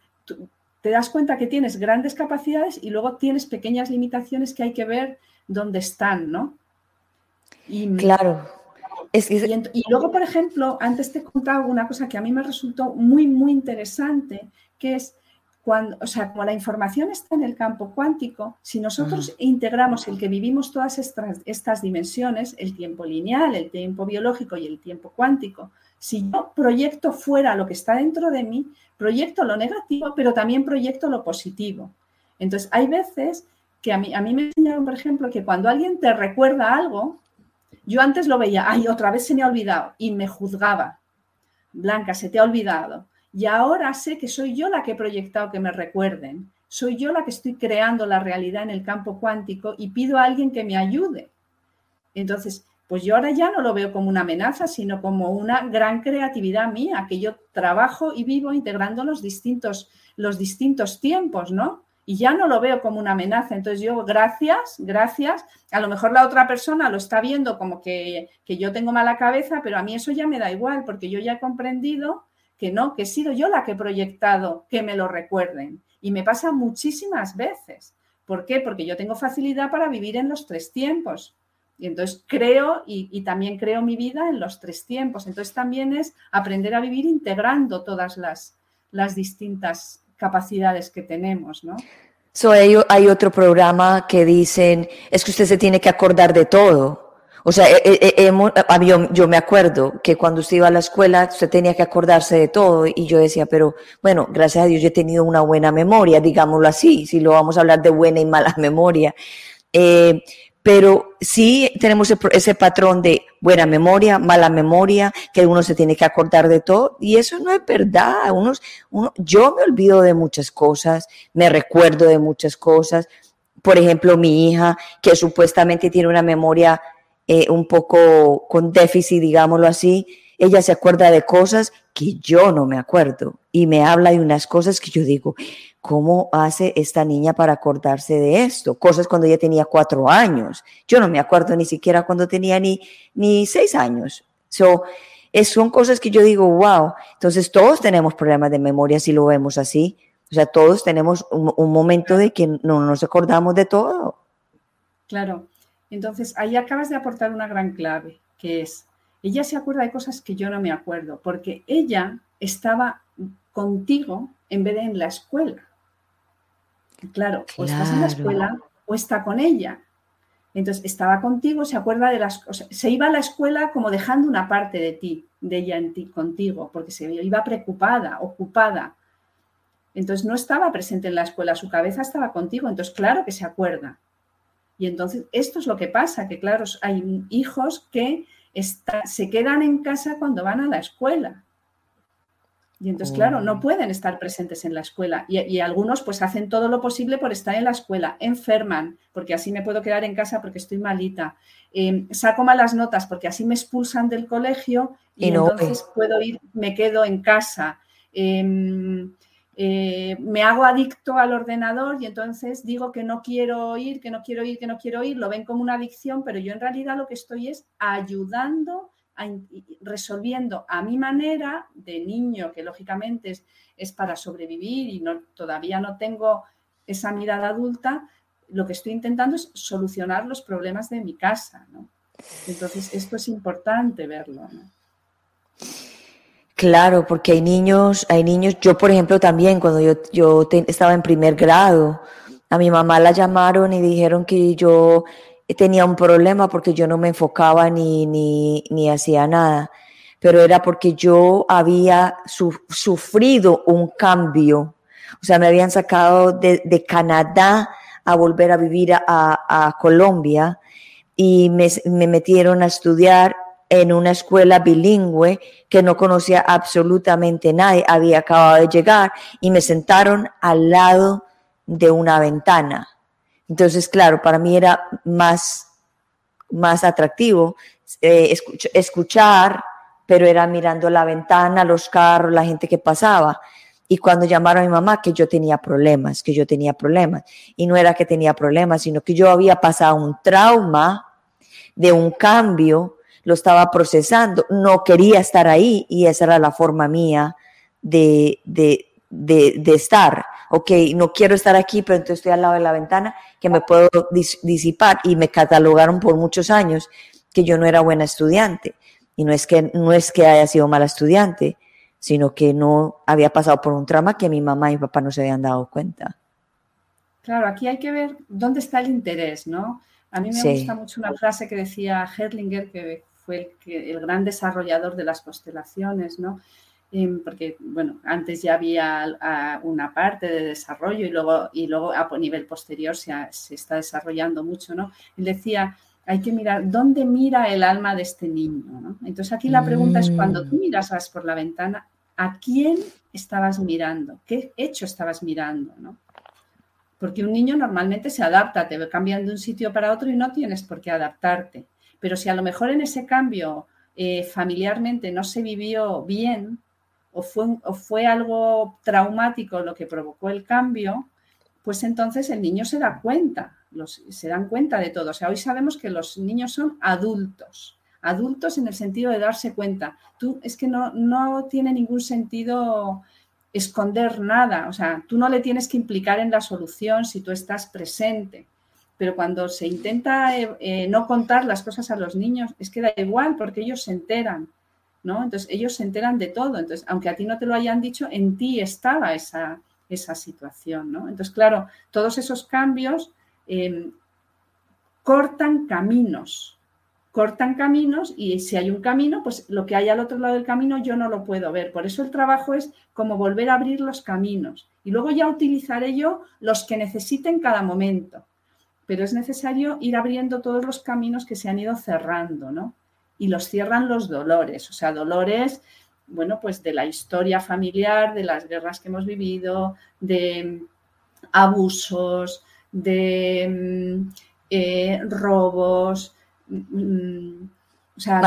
S2: te das cuenta que tienes grandes capacidades y luego tienes pequeñas limitaciones que hay que ver dónde están, ¿no?
S1: Y, claro.
S2: y, luego, por ejemplo, antes te he contado una cosa que a mí me resultó muy, muy interesante, que es cuando, o sea, como la información está en el campo cuántico, si nosotros integramos el que vivimos todas estas, estas, dimensiones, el tiempo lineal, el tiempo biológico y el tiempo cuántico, si yo proyecto fuera lo que está dentro de mí, proyecto lo negativo, pero también proyecto lo positivo. Entonces, hay veces que a mí, a mí me enseñaron, por ejemplo, que cuando alguien te recuerda algo, yo antes lo veía, ay, otra vez se me ha olvidado, y me juzgaba. Blanca, se te ha olvidado. Y ahora sé que soy yo la que he proyectado que me recuerden. Soy yo la que estoy creando la realidad en el campo cuántico y pido a alguien que me ayude. Entonces, pues yo ahora ya no lo veo como una amenaza, sino como una gran creatividad mía, que yo trabajo y vivo integrando los distintos, los distintos tiempos, ¿no? y ya no lo veo como una amenaza. Entonces yo, gracias, gracias. A lo mejor la otra persona lo está viendo como que, que, yo tengo mala cabeza, pero a mí eso ya me da igual, porque yo ya he comprendido que no, que he sido yo la que he proyectado que me lo recuerden. Y me pasa muchísimas veces. ¿Por qué? Porque yo tengo facilidad para vivir en los tres tiempos. Y entonces creo y, también creo mi vida en los tres tiempos. Entonces también es aprender a vivir integrando todas las, las distintas capacidades que tenemos, ¿no?
S1: So, hay, otro programa que dicen, es que usted se tiene que acordar de todo. O sea, yo, me acuerdo que cuando usted iba a la escuela, usted tenía que acordarse de todo y yo decía, pero bueno, gracias a Dios yo he tenido una buena memoria, digámoslo así, si lo vamos a hablar de buena y mala memoria. Eh, pero sí tenemos ese patrón de buena memoria, mala memoria, que uno se tiene que acordar de todo, y eso no es verdad. Unos, uno, yo me olvido de muchas cosas, me recuerdo de muchas cosas. Por ejemplo, mi hija, que supuestamente tiene una memoria eh, un poco con déficit, digámoslo así, ella se acuerda de cosas que yo no me acuerdo y me habla de unas cosas que yo digo, ¿cómo hace esta niña para acordarse de esto? Cosas cuando ella tenía cuatro años. Yo no me acuerdo ni siquiera cuando tenía ni, ni seis años. So, es, son cosas que yo digo, wow. Entonces todos tenemos problemas de memoria si lo vemos así. O sea, todos tenemos un, un momento de que no nos acordamos de todo.
S2: Claro. Entonces, ahí acabas de aportar una gran clave, que es, ella se acuerda de cosas que yo no me acuerdo, porque ella estaba contigo en vez de en la escuela. Claro, o estás en la escuela o está con ella. Entonces, estaba contigo, se acuerda de las cosas, se iba a la escuela como dejando una parte de ti, de ella en ti, contigo, porque se iba preocupada, ocupada. Entonces, no estaba presente en la escuela, su cabeza estaba contigo, entonces, claro que se acuerda. Y entonces, esto es lo que pasa, que claro, hay hijos que se quedan en casa cuando van a la escuela. Y entonces, claro, no oh. pueden estar presentes en la escuela. Y, algunos pues hacen todo lo posible por estar en la escuela, enferman, porque así me puedo quedar en casa porque estoy malita. Em, saco malas notas porque así me expulsan del colegio y, entonces puedo ir, me quedo en casa. Em, eh, me hago adicto al ordenador y entonces digo que no quiero ir, que no quiero ir, que no quiero ir, lo ven como una adicción, pero yo en realidad lo que estoy es ayudando resolviendo a mi manera de niño, que lógicamente es, para sobrevivir y no, todavía no tengo esa mirada adulta, lo que estoy intentando es solucionar los problemas de mi casa. Entonces, esto es importante verlo.
S1: Claro, porque hay niños, hay niños, yo por ejemplo también, cuando yo, yo estaba en primer grado, a mi mamá la llamaron y dijeron que yo tenía un problema porque yo no me enfocaba ni, ni, ni hacía nada, pero era porque yo había sufrido un cambio. O sea, me habían sacado de, de Canadá a volver a vivir a, a Colombia y me, me metieron a estudiar en una escuela bilingüe que no conocía absolutamente nadie, había acabado de llegar y me sentaron al lado de una ventana entonces, claro, para mí era más, más atractivo eh, escuchar, pero era mirando la ventana, los carros, la gente que pasaba. Y cuando llamaron a mi mamá, que yo tenía problemas, que yo tenía problemas. Y no era que tenía problemas, sino que yo había pasado un trauma de un cambio, lo estaba procesando, no quería estar ahí y esa era la forma mía de, de, de, de estar ok, no quiero estar aquí, pero entonces estoy al lado de la ventana que me puedo disipar y me catalogaron por muchos años que yo no era buena estudiante. Y no es que, no es que haya sido mala estudiante, sino que no había pasado por un trauma que mi mamá y mi papá no se habían dado cuenta.
S2: Claro, aquí hay que ver dónde está el interés, ¿no? A mí me gusta mucho una frase que decía Herlinger, que fue el, el gran desarrollador de las constelaciones, ¿no? porque bueno, antes ya había una parte de desarrollo y luego, y luego a nivel posterior se, se está desarrollando mucho, ¿no? Él decía, hay que mirar dónde mira el alma de este niño, ¿no? Entonces aquí la pregunta es, cuando tú mm. miras por la ventana, ¿a quién estabas mirando? ¿Qué hecho estabas mirando, no? Porque un niño normalmente se adapta, te va cambiando de un sitio para otro y no tienes por qué adaptarte. Pero si a lo mejor en ese cambio eh, familiarmente no se vivió bien, o fue, o fue algo traumático lo que provocó el cambio, pues entonces el niño se da cuenta, se dan cuenta de todo. O sea, hoy sabemos que los niños son adultos, adultos en el sentido de darse cuenta. Tú es que no, no tiene ningún sentido esconder nada, o sea, tú no le tienes que implicar en la solución si tú estás presente. Pero cuando se intenta eh, eh, no contar las cosas a los niños, es que da igual porque ellos se enteran, ¿no? Entonces ellos se enteran de todo. Entonces, aunque a ti no te lo hayan dicho, en ti estaba esa, esa situación, ¿no? Entonces, claro, todos esos cambios em, cortan caminos, cortan caminos y si hay un camino, pues lo que hay al otro lado del camino yo no lo puedo ver. Por eso el trabajo es como volver a abrir los caminos y luego ya utilizaré yo los que necesiten cada momento. Pero es necesario ir abriendo todos los caminos que se han ido cerrando, ¿no? Y los cierran los dolores, o sea, dolores, bueno, pues de la historia familiar, de las guerras que hemos vivido, de
S1: abusos, de mm, eh, robos,
S2: Mm, o sea,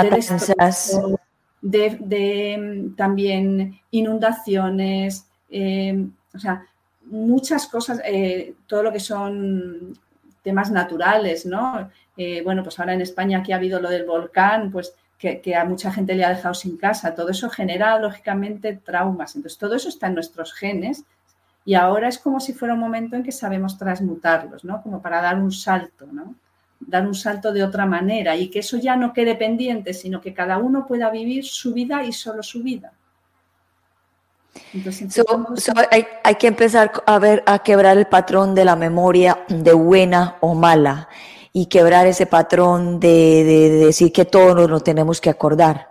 S2: de, de, mm, también inundaciones, em, o sea, muchas cosas, eh, todo lo que son temas naturales, ¿no? Eh, bueno, pues ahora en España aquí ha habido lo del volcán, pues que, que, a mucha gente le ha dejado sin casa. Todo eso genera, lógicamente, traumas. Entonces, todo eso está en nuestros genes y ahora es como si fuera un momento en que sabemos transmutarlos, ¿no? Como para dar un salto, ¿no? dar un salto de otra manera y que eso ya no quede pendiente, sino que cada uno pueda vivir su vida y solo su vida.
S1: Hay, que empezar a ver, a quebrar el patrón de la memoria de buena o mala y quebrar ese patrón de, decir que todos nos lo tenemos que acordar.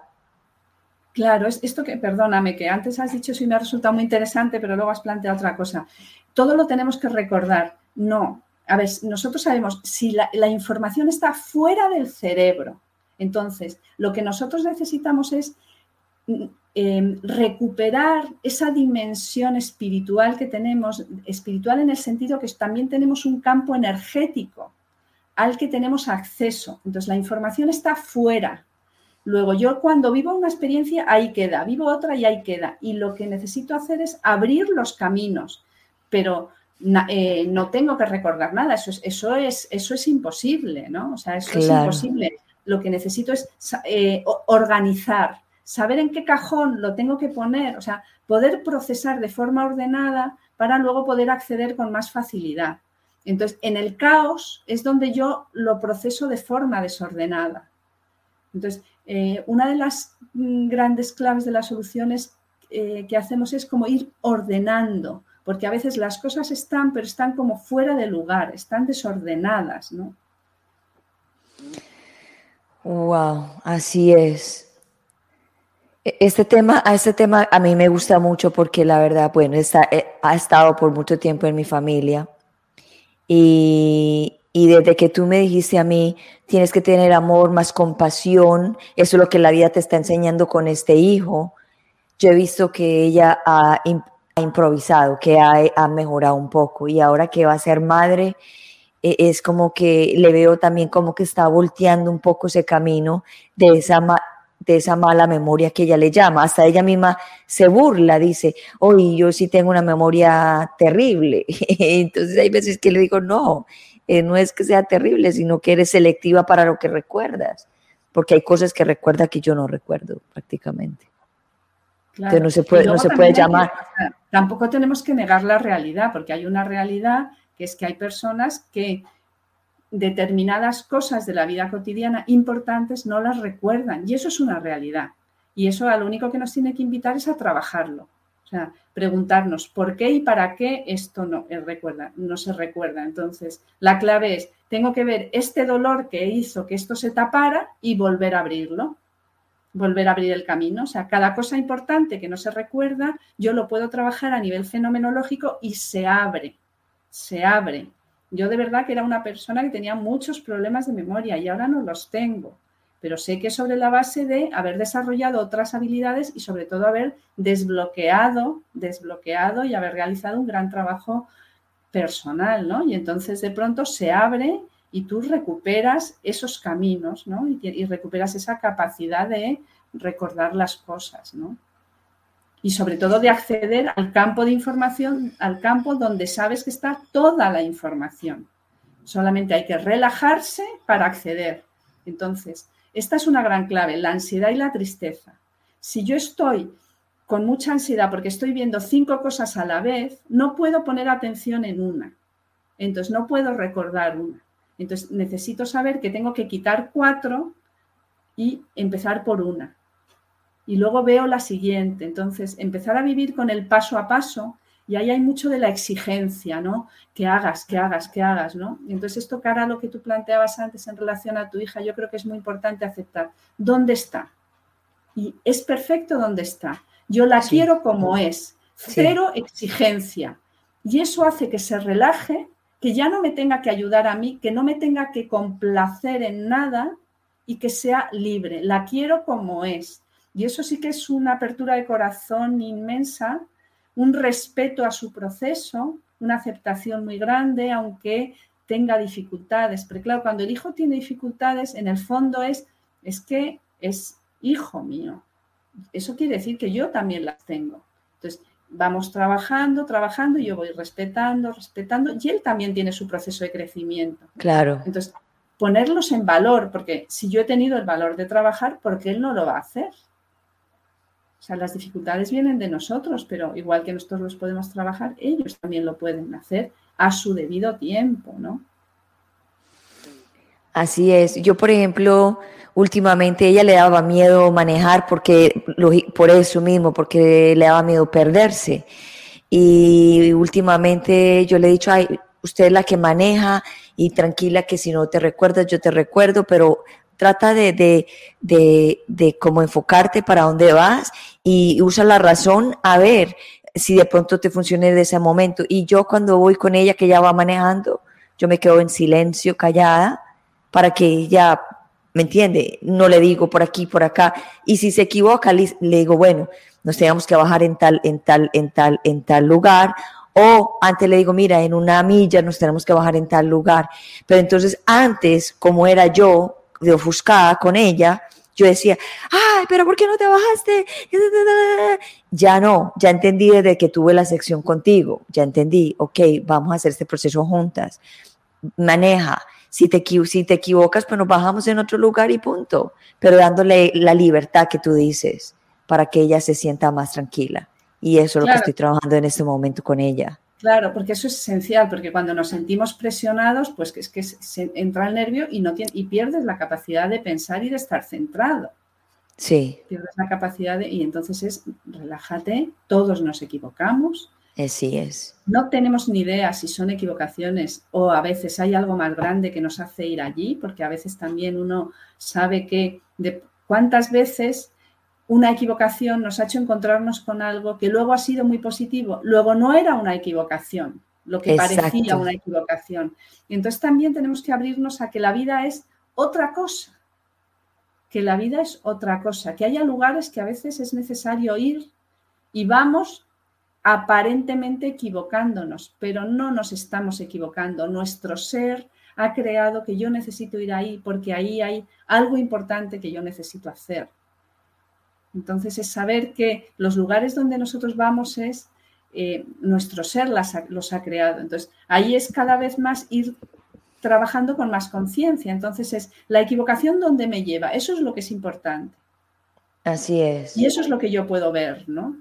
S2: Claro, es esto que, perdóname, que antes has dicho eso y me ha resultado muy interesante, pero luego has planteado otra cosa. Todo lo tenemos que recordar. No, a ver, nosotros sabemos si la, información está fuera del cerebro. Entonces, lo que nosotros necesitamos es em, recuperar esa dimensión espiritual que tenemos, espiritual en el sentido que también tenemos un campo energético al que tenemos acceso. Entonces, la información está fuera. Luego, yo cuando vivo una experiencia, ahí queda, vivo otra y ahí queda. Y lo que necesito hacer es abrir los caminos, pero eh, no tengo que recordar nada, eso es, eso es, eso es imposible, ¿no? O sea, eso es imposible. Lo que necesito es eh, organizar, saber en qué cajón lo tengo que poner, o sea, poder procesar de forma ordenada para luego poder acceder con más facilidad. Entonces, en el caos es donde yo lo proceso de forma desordenada. Entonces, eh, una de las mm, grandes claves de las soluciones que hacemos es como ir ordenando, porque a veces las cosas están, pero están como fuera de lugar, están desordenadas, ¿no?
S1: Wow, así es. Este tema, a este tema a mí me gusta mucho porque la verdad, bueno, está, eh, ha estado por mucho tiempo en mi familia y, y desde que tú me dijiste a mí, tienes que tener amor, más compasión, eso es lo que la vida te está enseñando con este hijo. Yo he visto que ella ha, ha improvisado, que ha, mejorado un poco y ahora que va a ser madre, e, es como que le veo también como que está volteando un poco ese camino de esa, de esa mala memoria que ella le llama. Hasta ella misma se burla, dice, oye, yo sí tengo una memoria terrible. Entonces hay veces que le digo, no, eh, no es que sea terrible, sino que eres selectiva para lo que recuerdas, porque hay cosas que recuerda que yo no recuerdo prácticamente
S2: que no se puede, no se puede llamar. tampoco tenemos que negar la realidad, porque hay una realidad que es que hay personas que determinadas cosas de la vida cotidiana importantes no las recuerdan y eso es una realidad. Y eso a lo único que nos tiene que invitar es a trabajarlo. O sea, preguntarnos por qué y para qué esto no, recuerda, no se recuerda. Entonces, la clave es, tengo que ver este dolor que hizo que esto se tapara y volver a abrirlo volver a abrir el camino. O sea, cada cosa importante que no se recuerda, yo lo puedo trabajar a nivel fenomenológico y se abre, se abre. Yo de verdad que era una persona que tenía muchos problemas de memoria y ahora no los tengo, pero sé que sobre la base de haber desarrollado otras habilidades y sobre todo haber desbloqueado, desbloqueado y haber realizado un gran trabajo personal, ¿no? Y entonces de pronto se abre y tú recuperas esos caminos, ¿no? Y, recuperas esa capacidad de recordar las cosas, ¿no? Y sobre todo de acceder al campo de información, al campo donde sabes que está toda la información. Solamente hay que relajarse para acceder. Entonces, esta es una gran clave, la ansiedad y la tristeza. Si yo estoy con mucha ansiedad porque estoy viendo cinco cosas a la vez, no puedo poner atención en una. Entonces, no puedo recordar una. Entonces, necesito saber que tengo que quitar cuatro y empezar por una. Y luego veo la siguiente. Entonces, empezar a vivir con el paso a paso y ahí hay mucho de la exigencia, ¿no? Que hagas, que hagas, que hagas, ¿no? entonces esto cara a lo que tú planteabas antes en relación a tu hija, yo creo que es muy importante aceptar dónde está. Y es perfecto dónde está. Yo la quiero como es, cero exigencia. Y eso hace que se relaje, que ya no me tenga que ayudar a mí, que no me tenga que complacer en nada y que sea libre. La quiero como es. Y eso sí que es una apertura de corazón inmensa un respeto a su proceso, una aceptación muy grande, aunque tenga dificultades. Pero claro, cuando el hijo tiene dificultades, en el fondo es, es que es hijo mío. Eso quiere decir que yo también las tengo. Entonces, vamos trabajando, trabajando, y yo voy respetando, respetando, y él también tiene su proceso de crecimiento.
S1: Claro.
S2: Entonces, ponerlos en valor, porque si yo he tenido el valor de trabajar, ¿por qué él no lo va a hacer? O sea, las dificultades vienen de nosotros, pero igual que nosotros los podemos trabajar, ellos también lo pueden hacer a su debido tiempo, ¿no?
S1: Así es. Yo, por ejemplo, últimamente ella le daba miedo manejar porque por eso mismo, porque le daba miedo perderse. Y últimamente yo le he dicho, ay, usted es la que maneja y tranquila que si no te recuerdas, yo te recuerdo, pero trata de, de, de, de como enfocarte para dónde vas y usa la razón a ver si de pronto te funciona de ese momento. Y yo cuando voy con ella, que ella va manejando, yo me quedo en silencio, callada, para que ella, ¿me entiende? No le digo por aquí, por acá. Y si se equivoca, le, digo, bueno, nos tenemos que bajar en tal, en tal, en tal, en tal lugar. O antes le digo, mira, en una milla nos tenemos que bajar en tal lugar. Pero entonces antes, como era yo, de ofuscada con ella, yo decía, ay, pero ¿por qué no te bajaste? Ya no, ya entendí desde que tuve la sección contigo, ya entendí, ok, vamos a hacer este proceso juntas. Maneja, si te, si te equivocas, pues nos bajamos en otro lugar y punto, pero dándole la libertad que tú dices para que ella se sienta más tranquila. Y eso es lo que estoy trabajando en este momento con ella.
S2: Claro, porque eso es esencial, porque cuando nos sentimos presionados, pues es que se entra el nervio y, no tiene, y pierdes la capacidad de pensar y de estar centrado.
S1: Sí.
S2: Pierdes la capacidad de, y entonces es, relájate, todos nos equivocamos.
S1: Así es.
S2: No tenemos ni idea si son equivocaciones o a veces hay algo más grande que nos hace ir allí, porque a veces también uno sabe que de cuántas veces una equivocación nos ha hecho encontrarnos con algo que luego ha sido muy positivo, luego no era una equivocación, lo que parecía una equivocación. Y entonces también tenemos que abrirnos a que la vida es otra cosa, que la vida es otra cosa, que haya lugares que a veces es necesario ir y vamos aparentemente equivocándonos, pero no nos estamos equivocando. Nuestro ser ha creado que yo necesito ir ahí porque ahí hay algo importante que yo necesito hacer. Entonces es saber que los lugares donde nosotros vamos es eh, nuestro ser los ha creado. Entonces ahí es cada vez más ir trabajando con más conciencia. Entonces es la equivocación donde me lleva. Eso es lo que es importante.
S1: Así es.
S2: Y eso es lo que yo puedo ver, ¿no?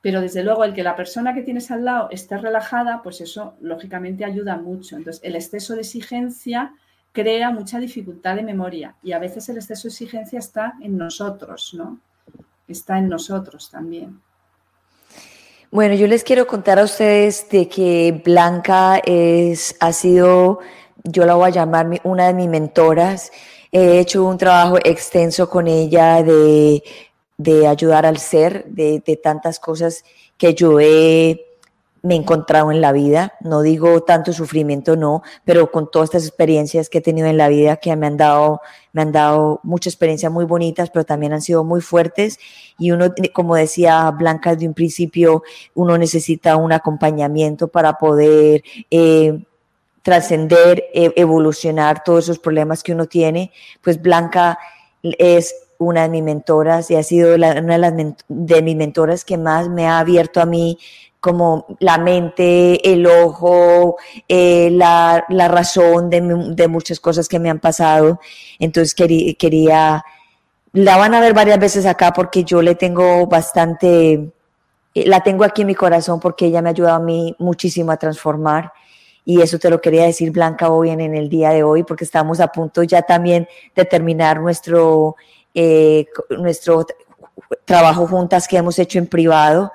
S2: Pero desde luego el que la persona que tienes al lado esté relajada, pues eso lógicamente ayuda mucho. Entonces el exceso de exigencia crea mucha dificultad de memoria y a veces el exceso de exigencia está en nosotros, ¿no? Está en nosotros también.
S1: Bueno, yo les quiero contar a ustedes de que Blanca es, ha sido, yo la voy a llamar una de mis mentoras. He hecho un trabajo extenso con ella de, de ayudar al ser, de, de tantas cosas que yo he me he encontrado en la vida. No digo tanto sufrimiento, no, pero con todas estas experiencias que he tenido en la vida que me han dado, me han dado muchas experiencias muy bonitas, pero también han sido muy fuertes. Y uno, como decía Blanca desde un principio, uno necesita un acompañamiento para poder eh, trascender, e, evolucionar todos esos problemas que uno tiene. Pues Blanca es una de mis mentoras y ha sido una de, las de mis mentoras que más me ha abierto a mí como la mente, el ojo, eh, la, razón de, muchas cosas que me han pasado. Entonces quería, la van a ver varias veces acá porque yo le tengo bastante, eh, la tengo aquí en mi corazón porque ella me ha ayudado a mí muchísimo a transformar. Y eso te lo quería decir, Blanca, hoy en, el día de hoy, porque estamos a punto ya también de terminar nuestro, eh, nuestro trabajo juntas que hemos hecho en privado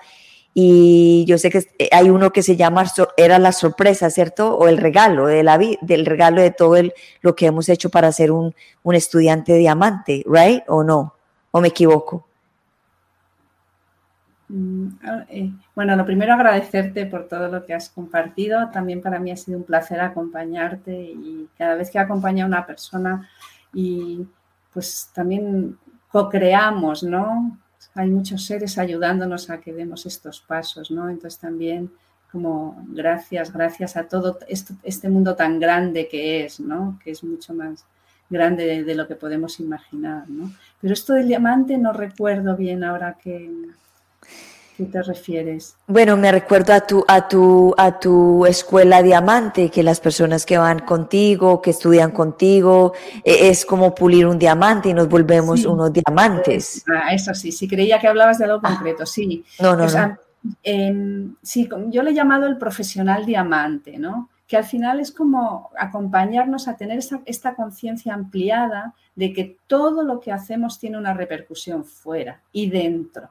S1: y yo sé que eh, hay uno que se llama, era la sorpresa, ¿cierto? O el regalo, de la, del regalo de todo el, lo que hemos hecho para ser un, un estudiante diamante, ¿right? ¿O no? ¿O me equivoco?
S2: Mm, eh, bueno, lo primero agradecerte por todo lo que has compartido. También para mí ha sido un placer acompañarte y cada vez que acompaña a una persona y pues también co-creamos, ¿no? Hay muchos seres ayudándonos a que demos estos pasos, ¿no? Entonces también como gracias, gracias a todo este mundo tan grande que es, ¿no? Que es mucho más grande de, lo que podemos imaginar, ¿no? Pero esto del diamante no recuerdo bien ahora que, qué te refieres?
S1: Bueno, me recuerdo a tu, a tu, a tu escuela diamante, que las personas que van contigo, que estudian contigo, e, es como pulir un diamante y nos volvemos unos diamantes.
S2: Ah, eso sí, sí, creía que hablabas de algo concreto, sí.
S1: No, no, no.
S2: Sí, yo le he llamado el profesional diamante, ¿no? Que al final es como acompañarnos a tener esta conciencia ampliada de que todo lo que hacemos tiene una repercusión fuera y dentro.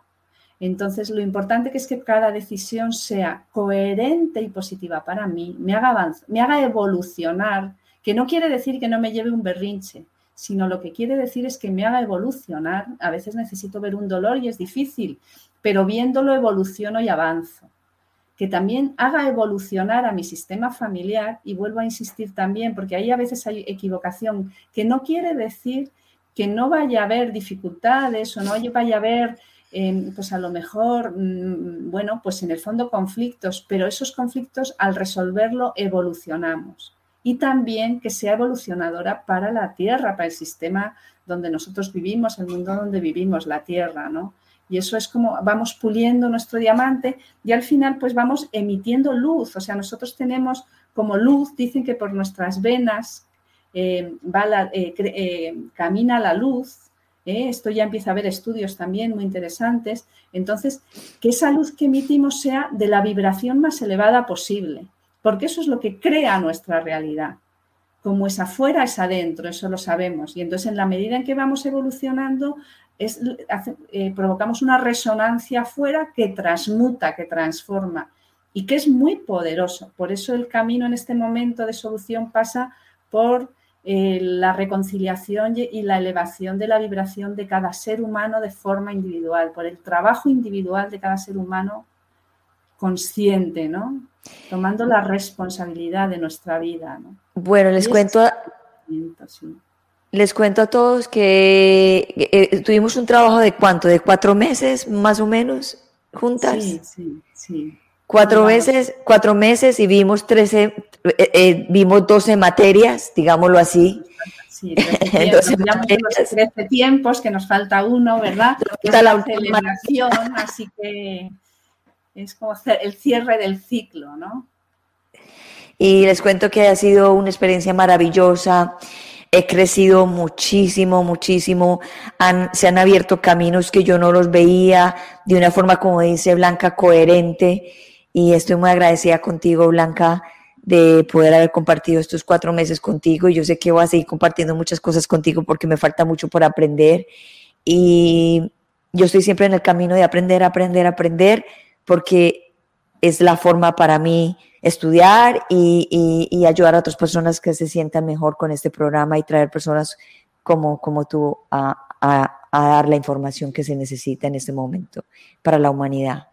S2: Entonces, lo importante que es que cada decisión sea coherente y positiva para mí, me haga, me haga evolucionar, que no quiere decir que no me lleve un berrinche, sino lo que quiere decir es que me haga evolucionar. A veces necesito ver un dolor y es difícil, pero viéndolo evoluciono y avanzo. Que también haga evolucionar a mi sistema familiar y vuelvo a insistir también, porque ahí a veces hay equivocación, que no quiere decir que no vaya a haber dificultades o no vaya a haber pues a lo mejor, mm, bueno, pues en el fondo conflictos, pero esos conflictos al resolverlo evolucionamos. Y también que sea evolucionadora para la Tierra, para el sistema donde nosotros vivimos, el mundo donde vivimos, la Tierra, ¿no? Y eso es como vamos puliendo nuestro diamante y al final pues vamos emitiendo luz. O sea, nosotros tenemos como luz, dicen que por nuestras venas eh, va eh, eh, camina la luz ¿eh? Esto ya empieza a haber estudios también muy interesantes. Entonces, que esa luz que emitimos sea de la vibración más elevada posible, porque eso es lo que crea nuestra realidad. Como es afuera, es adentro, eso lo sabemos. Y entonces, en la medida en que vamos evolucionando, eh, provocamos una resonancia afuera que transmuta, que transforma y que es muy poderoso. Por eso el camino en este momento de solución pasa por eh, la reconciliación y la elevación de la vibración de cada ser humano de forma individual, por el trabajo individual de cada ser humano consciente, ¿no? Tomando la responsabilidad de nuestra vida, ¿no?
S1: Bueno, les cuento, a, les cuento a todos que eh, tuvimos un trabajo de cuánto, de cuatro meses más o menos juntas.
S2: Sí, sí, sí.
S1: Cuatro veces, cuatro meses y vimos 13, eh, eh, vimos 12 materias, digámoslo así.
S2: Sí, 13 13 tiempos, que nos falta uno, ¿verdad? Está la celebración, así que es como el cierre del ciclo, ¿no?
S1: Y les cuento que ha sido una experiencia maravillosa. He crecido muchísimo, muchísimo. se han abierto caminos que yo no los veía de una forma, como dice Blanca, coherente y estoy muy agradecida contigo, Blanca, de poder haber compartido estos cuatro meses contigo. Y yo sé que voy a seguir compartiendo muchas cosas contigo porque me falta mucho por aprender. Y yo estoy siempre en el camino de aprender, aprender, aprender, porque es la forma para mí estudiar y, ayudar a otras personas que se sientan mejor con este programa y traer personas como, como tú a, a dar la información que se necesita en este momento para la humanidad.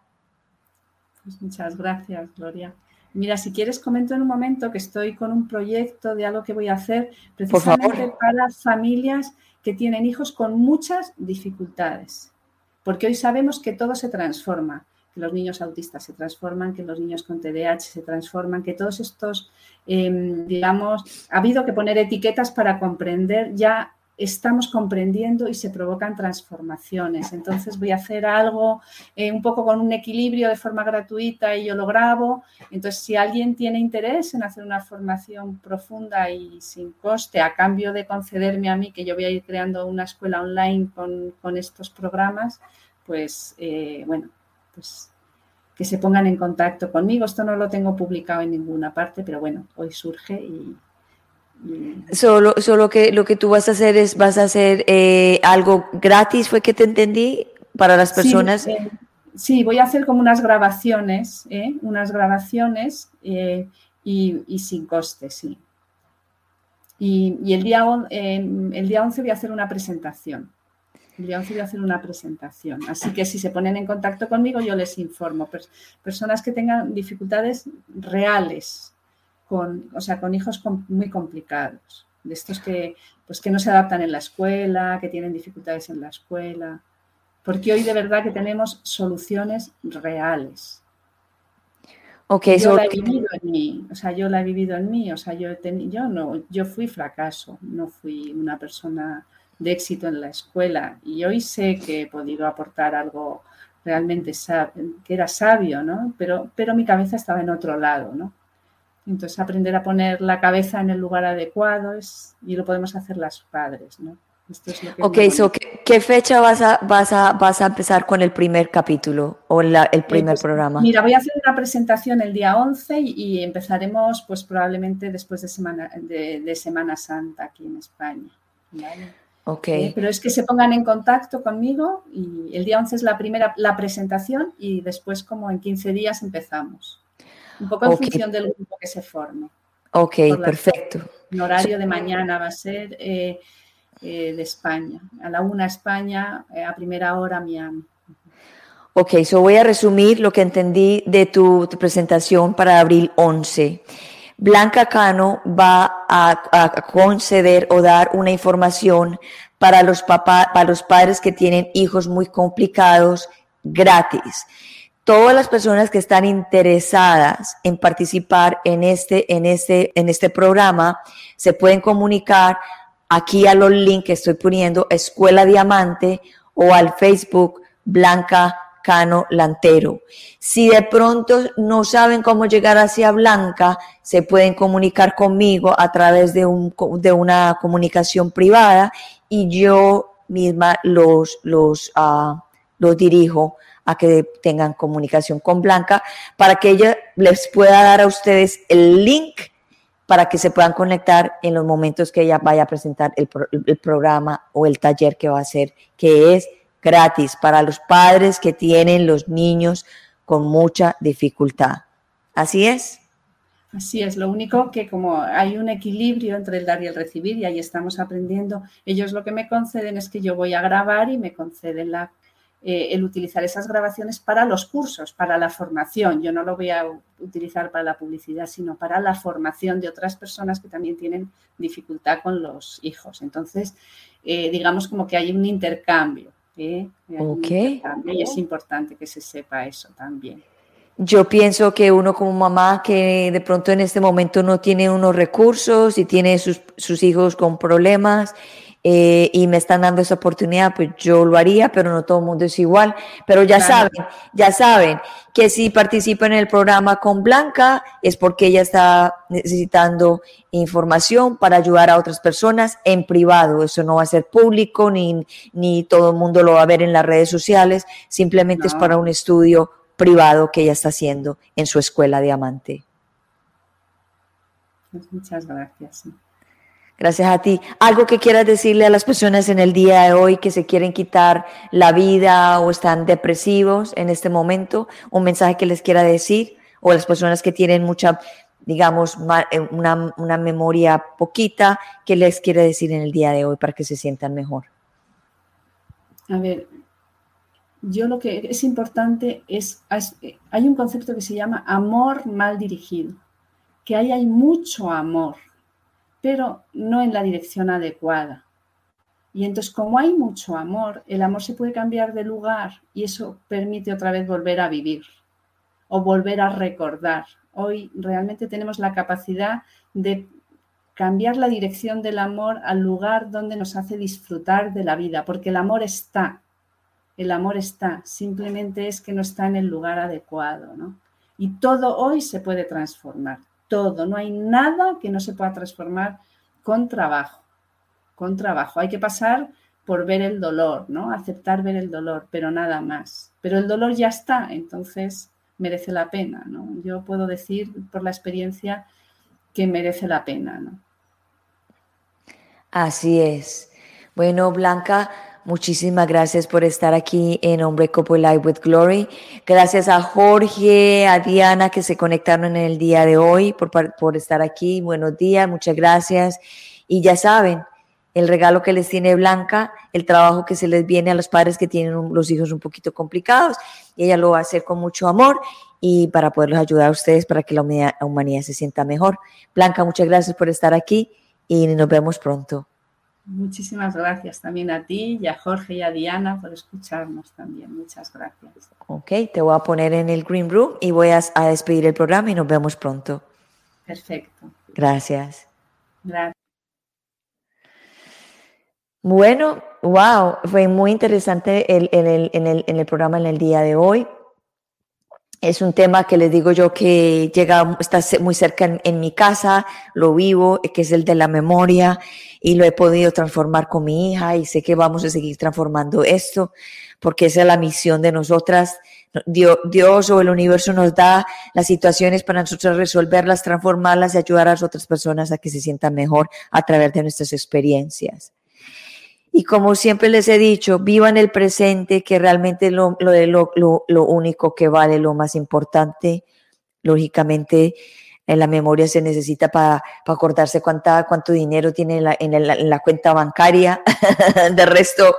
S2: Pues muchas gracias, Gloria. Mira, si quieres comento en un momento que estoy con un proyecto de algo que voy a hacer precisamente para familias que tienen hijos con muchas dificultades. Porque hoy sabemos que todo se transforma, que los niños autistas se transforman, que los niños con TDAH se transforman, que todos estos, em, digamos, ha habido que poner etiquetas para comprender ya estamos comprendiendo y se provocan transformaciones. Entonces voy a hacer algo eh, un poco con un equilibrio de forma gratuita y yo lo grabo. Entonces, si alguien tiene interés en hacer una formación profunda y sin coste, a cambio de concederme a mí que yo voy a ir creando una escuela online con, estos programas, pues eh, bueno, pues que se pongan en contacto conmigo. Esto no lo tengo publicado en ninguna parte, pero bueno, hoy surge y,
S1: Solo, solo que lo que tú vas a hacer es, vas a hacer eh, algo gratis, fue que te entendí, para las personas.
S2: Eh, sí, voy a hacer como unas grabaciones, ¿eh? unas grabaciones y, sin coste, sí. Y, el, día, el día 11 voy a hacer una presentación. El día 11 voy a hacer una presentación. Así que si se ponen en contacto conmigo, yo les informo. Personas que tengan dificultades reales, con, o sea, con hijos muy complicados, de estos que, pues, que no se adaptan en la escuela, que tienen dificultades en la escuela, porque hoy de verdad que tenemos soluciones reales.
S1: Okay,
S2: yo la he vivido en mí, o sea, yo la he vivido en mí, o sea, yo, yo no, yo fui fracaso, no fui una persona de éxito en la escuela y hoy sé que he podido aportar algo realmente que era sabio, ¿no? Pero, pero mi cabeza estaba en otro lado, ¿no? Entonces, aprender a poner la cabeza en el lugar adecuado es, y lo podemos hacer las padres, ¿no?
S1: Esto es ok, ¿qué, fecha vas a, vas, a, vas a empezar con el primer capítulo o el eh, primer pues, programa?
S2: Mira, voy a hacer una presentación el día 11 y, empezaremos pues probablemente después de Semana, de, semana Santa aquí en España. ¿vale?
S1: Ok.
S2: Eh, pero es que se pongan en contacto conmigo y el día 11 es la primera, la presentación y después como en 15 días empezamos. Un poco en función del grupo que se forme.
S1: Ok, perfecto.
S2: El horario de mañana va a ser eh, eh, de España. A la una España, eh, a primera hora Miami.
S1: Ok, so voy a resumir lo que entendí de tu, presentación para abril 11. Blanca Cano va a, a, conceder o dar una información para los, papás, para los padres que tienen hijos muy complicados gratis todas las personas que están interesadas en participar en este, en este, en este programa se pueden comunicar aquí a los links que estoy poniendo, Escuela Diamante o al Facebook Blanca Cano Lantero. Si de pronto no saben cómo llegar hacia Blanca, se pueden comunicar conmigo a través de, un, de una comunicación privada y yo misma los, los, uh, los dirijo a que tengan comunicación con Blanca para que ella les pueda dar a ustedes el link para que se puedan conectar en los momentos que ella vaya a presentar el, programa o el taller que va a hacer, que es gratis para los padres que tienen los niños con mucha dificultad. ¿Así es?
S2: Así es, lo único que como hay un equilibrio entre el dar y el recibir y ahí estamos aprendiendo, ellos lo que me conceden es que yo voy a grabar y me conceden la, eh, el utilizar esas grabaciones para los cursos, para la formación. Yo no lo voy a utilizar para la publicidad, sino para la formación de otras personas que también tienen dificultad con los hijos. Entonces, eh, digamos como que hay un intercambio. ¿eh? y es importante que se sepa eso también.
S1: Yo pienso que uno como mamá que de pronto en este momento no tiene unos recursos y tiene sus, sus hijos con problemas eh, y me están dando esa oportunidad, pues yo lo haría, pero no todo el mundo es igual. Pero ya saben, ya saben que si participan en el programa con Blanca es porque ella está necesitando información para ayudar a otras personas en privado. Eso no va a ser público ni, ni todo el mundo lo va a ver en las redes sociales. Simplemente es para un estudio privado que ella está haciendo en su escuela Diamante.
S2: Pues muchas gracias.
S1: Gracias a ti. ¿Algo que quieras decirle a las personas en el día de hoy que se quieren quitar la vida o están depresivos en este momento? ¿Un mensaje que les quiera decir? O las personas que tienen mucha, digamos, eh, una, una memoria poquita, ¿qué les quiere decir en el día de hoy para que se sientan mejor?
S2: A ver, yo lo que es importante es, hay un concepto que se llama amor mal dirigido, que ahí hay mucho amor pero no en la dirección adecuada. Y entonces, como hay mucho amor, el amor se puede cambiar de lugar y eso permite otra vez volver a vivir o volver a recordar. Hoy realmente tenemos la capacidad de cambiar la dirección del amor al lugar donde nos hace disfrutar de la vida, porque el amor está, el amor está, simplemente es que no está en el lugar adecuado, ¿no? Y todo hoy se puede transformar, todo, no hay nada que no se pueda transformar con trabajo, con trabajo. Hay que pasar por ver el dolor, ¿no? Aceptar ver el dolor, pero nada más. Pero el dolor ya está, entonces merece la pena, ¿no? Yo puedo decir por la experiencia que merece la pena, ¿no?
S1: Así es. Bueno, Blanca, muchísimas gracias por estar aquí en Hombre Copo Live with Glory. Gracias a Jorge, a Diana que se conectaron en el día de hoy por, por estar aquí. Buenos días, muchas gracias. Y ya saben, el regalo que les tiene Blanca, el trabajo que se les viene a los padres que tienen los hijos un poquito complicados. Y ella lo va a hacer con mucho amor y para poderlos ayudar a ustedes para que la humanidad se sienta mejor. Blanca, muchas gracias por estar aquí y nos vemos pronto.
S2: Muchísimas gracias también a ti y a Jorge y a Diana por escucharnos también. Muchas gracias.
S1: Ok, te voy a poner en el Green Room y voy a, despedir el programa y nos vemos pronto.
S2: Perfecto.
S1: Gracias.
S2: Gracias.
S1: Bueno, wow, fue muy interesante el, en, el, en, el, en el programa en el día de hoy. Es un tema que les digo yo que llega, está muy cerca en, mi casa, lo vivo, que es el de la memoria y lo he podido transformar con mi hija y sé que vamos a seguir transformando esto porque esa es la misión de nosotras. Dios, Dios o el universo nos da las situaciones para nosotros resolverlas, transformarlas y ayudar a las otras personas a que se sientan mejor a través de nuestras experiencias. Y como siempre les he dicho, vivan el presente, que realmente lo, lo, lo, lo único que vale, lo más importante. Lógicamente, en la memoria se necesita para acordarse cuánta, cuánto dinero tiene en la, en la, cuenta bancaria. de resto,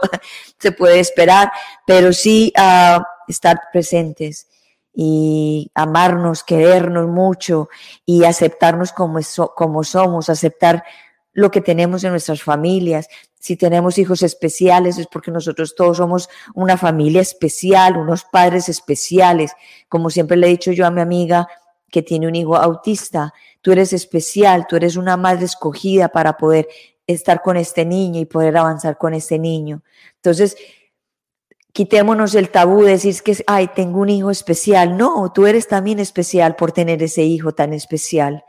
S1: se puede esperar, pero sí uh, estar presentes y amarnos, querernos mucho y aceptarnos como, como somos, aceptar lo que tenemos en nuestras familias. Si tenemos hijos especiales es porque nosotros todos somos una familia especial, unos padres especiales. Como siempre le he dicho yo a mi amiga que tiene un hijo autista, tú eres especial, tú eres una madre escogida para poder estar con este niño y poder avanzar con este niño. Entonces, quitémonos el tabú de decir que, ay, tengo un hijo especial. No, tú eres también especial por tener ese hijo tan especial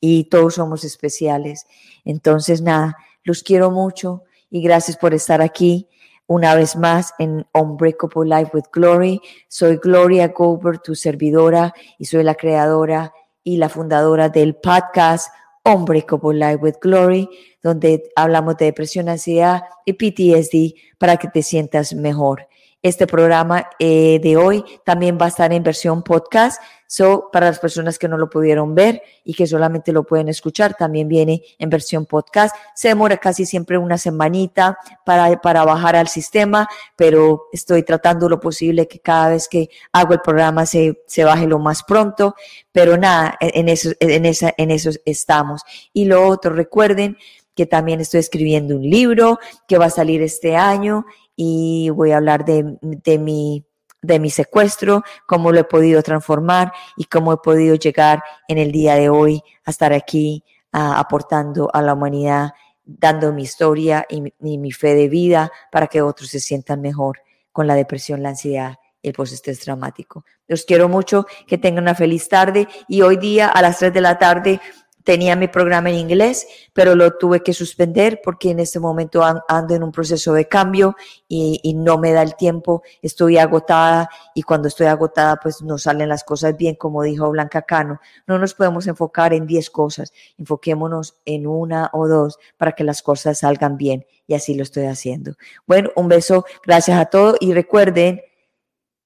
S1: y todos somos especiales. Entonces, nada, los quiero mucho y gracias por estar aquí una vez más en Unbreakable Life with Glory. Soy Gloria Goldberg, tu servidora, y soy la creadora y la fundadora del podcast Unbreakable Life with Glory, donde hablamos de depresión, ansiedad y PTSD para que te sientas mejor. Este programa eh, de hoy también va a estar en versión podcast. So, para las personas que no lo pudieron ver y que solamente lo pueden escuchar, también viene en versión podcast. Se demora casi siempre una semanita para, para bajar al sistema, pero estoy tratando lo posible que cada vez que hago el programa se, se baje lo más pronto. Pero nada, en eso, en, esa, en eso estamos. Y lo otro, recuerden que también estoy escribiendo un libro que va a salir este año y voy a hablar de, de, mi, de mi secuestro, cómo lo he podido transformar y cómo he podido llegar en el día de hoy a estar aquí aportando a la humanidad, dando mi historia y mi, mi, fe de vida para que otros se sientan mejor con la depresión, la ansiedad y el postestrés dramático. Los quiero mucho, que tengan una feliz tarde y hoy día a las 3 de la tarde tenía mi programa en inglés, pero lo tuve que suspender porque en este momento ando en un proceso de cambio y, no me da el tiempo, estoy agotada y cuando estoy agotada pues no salen las cosas bien, como dijo Blanca Cano. No nos podemos enfocar en 10 cosas, enfoquémonos en una o dos para que las cosas salgan bien y así lo estoy haciendo. Bueno, un beso, gracias a todos y recuerden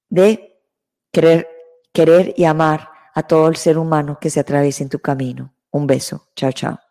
S1: de querer, querer y amar a todo el ser humano que se atraviese en tu camino. Un beso. Chao, chao.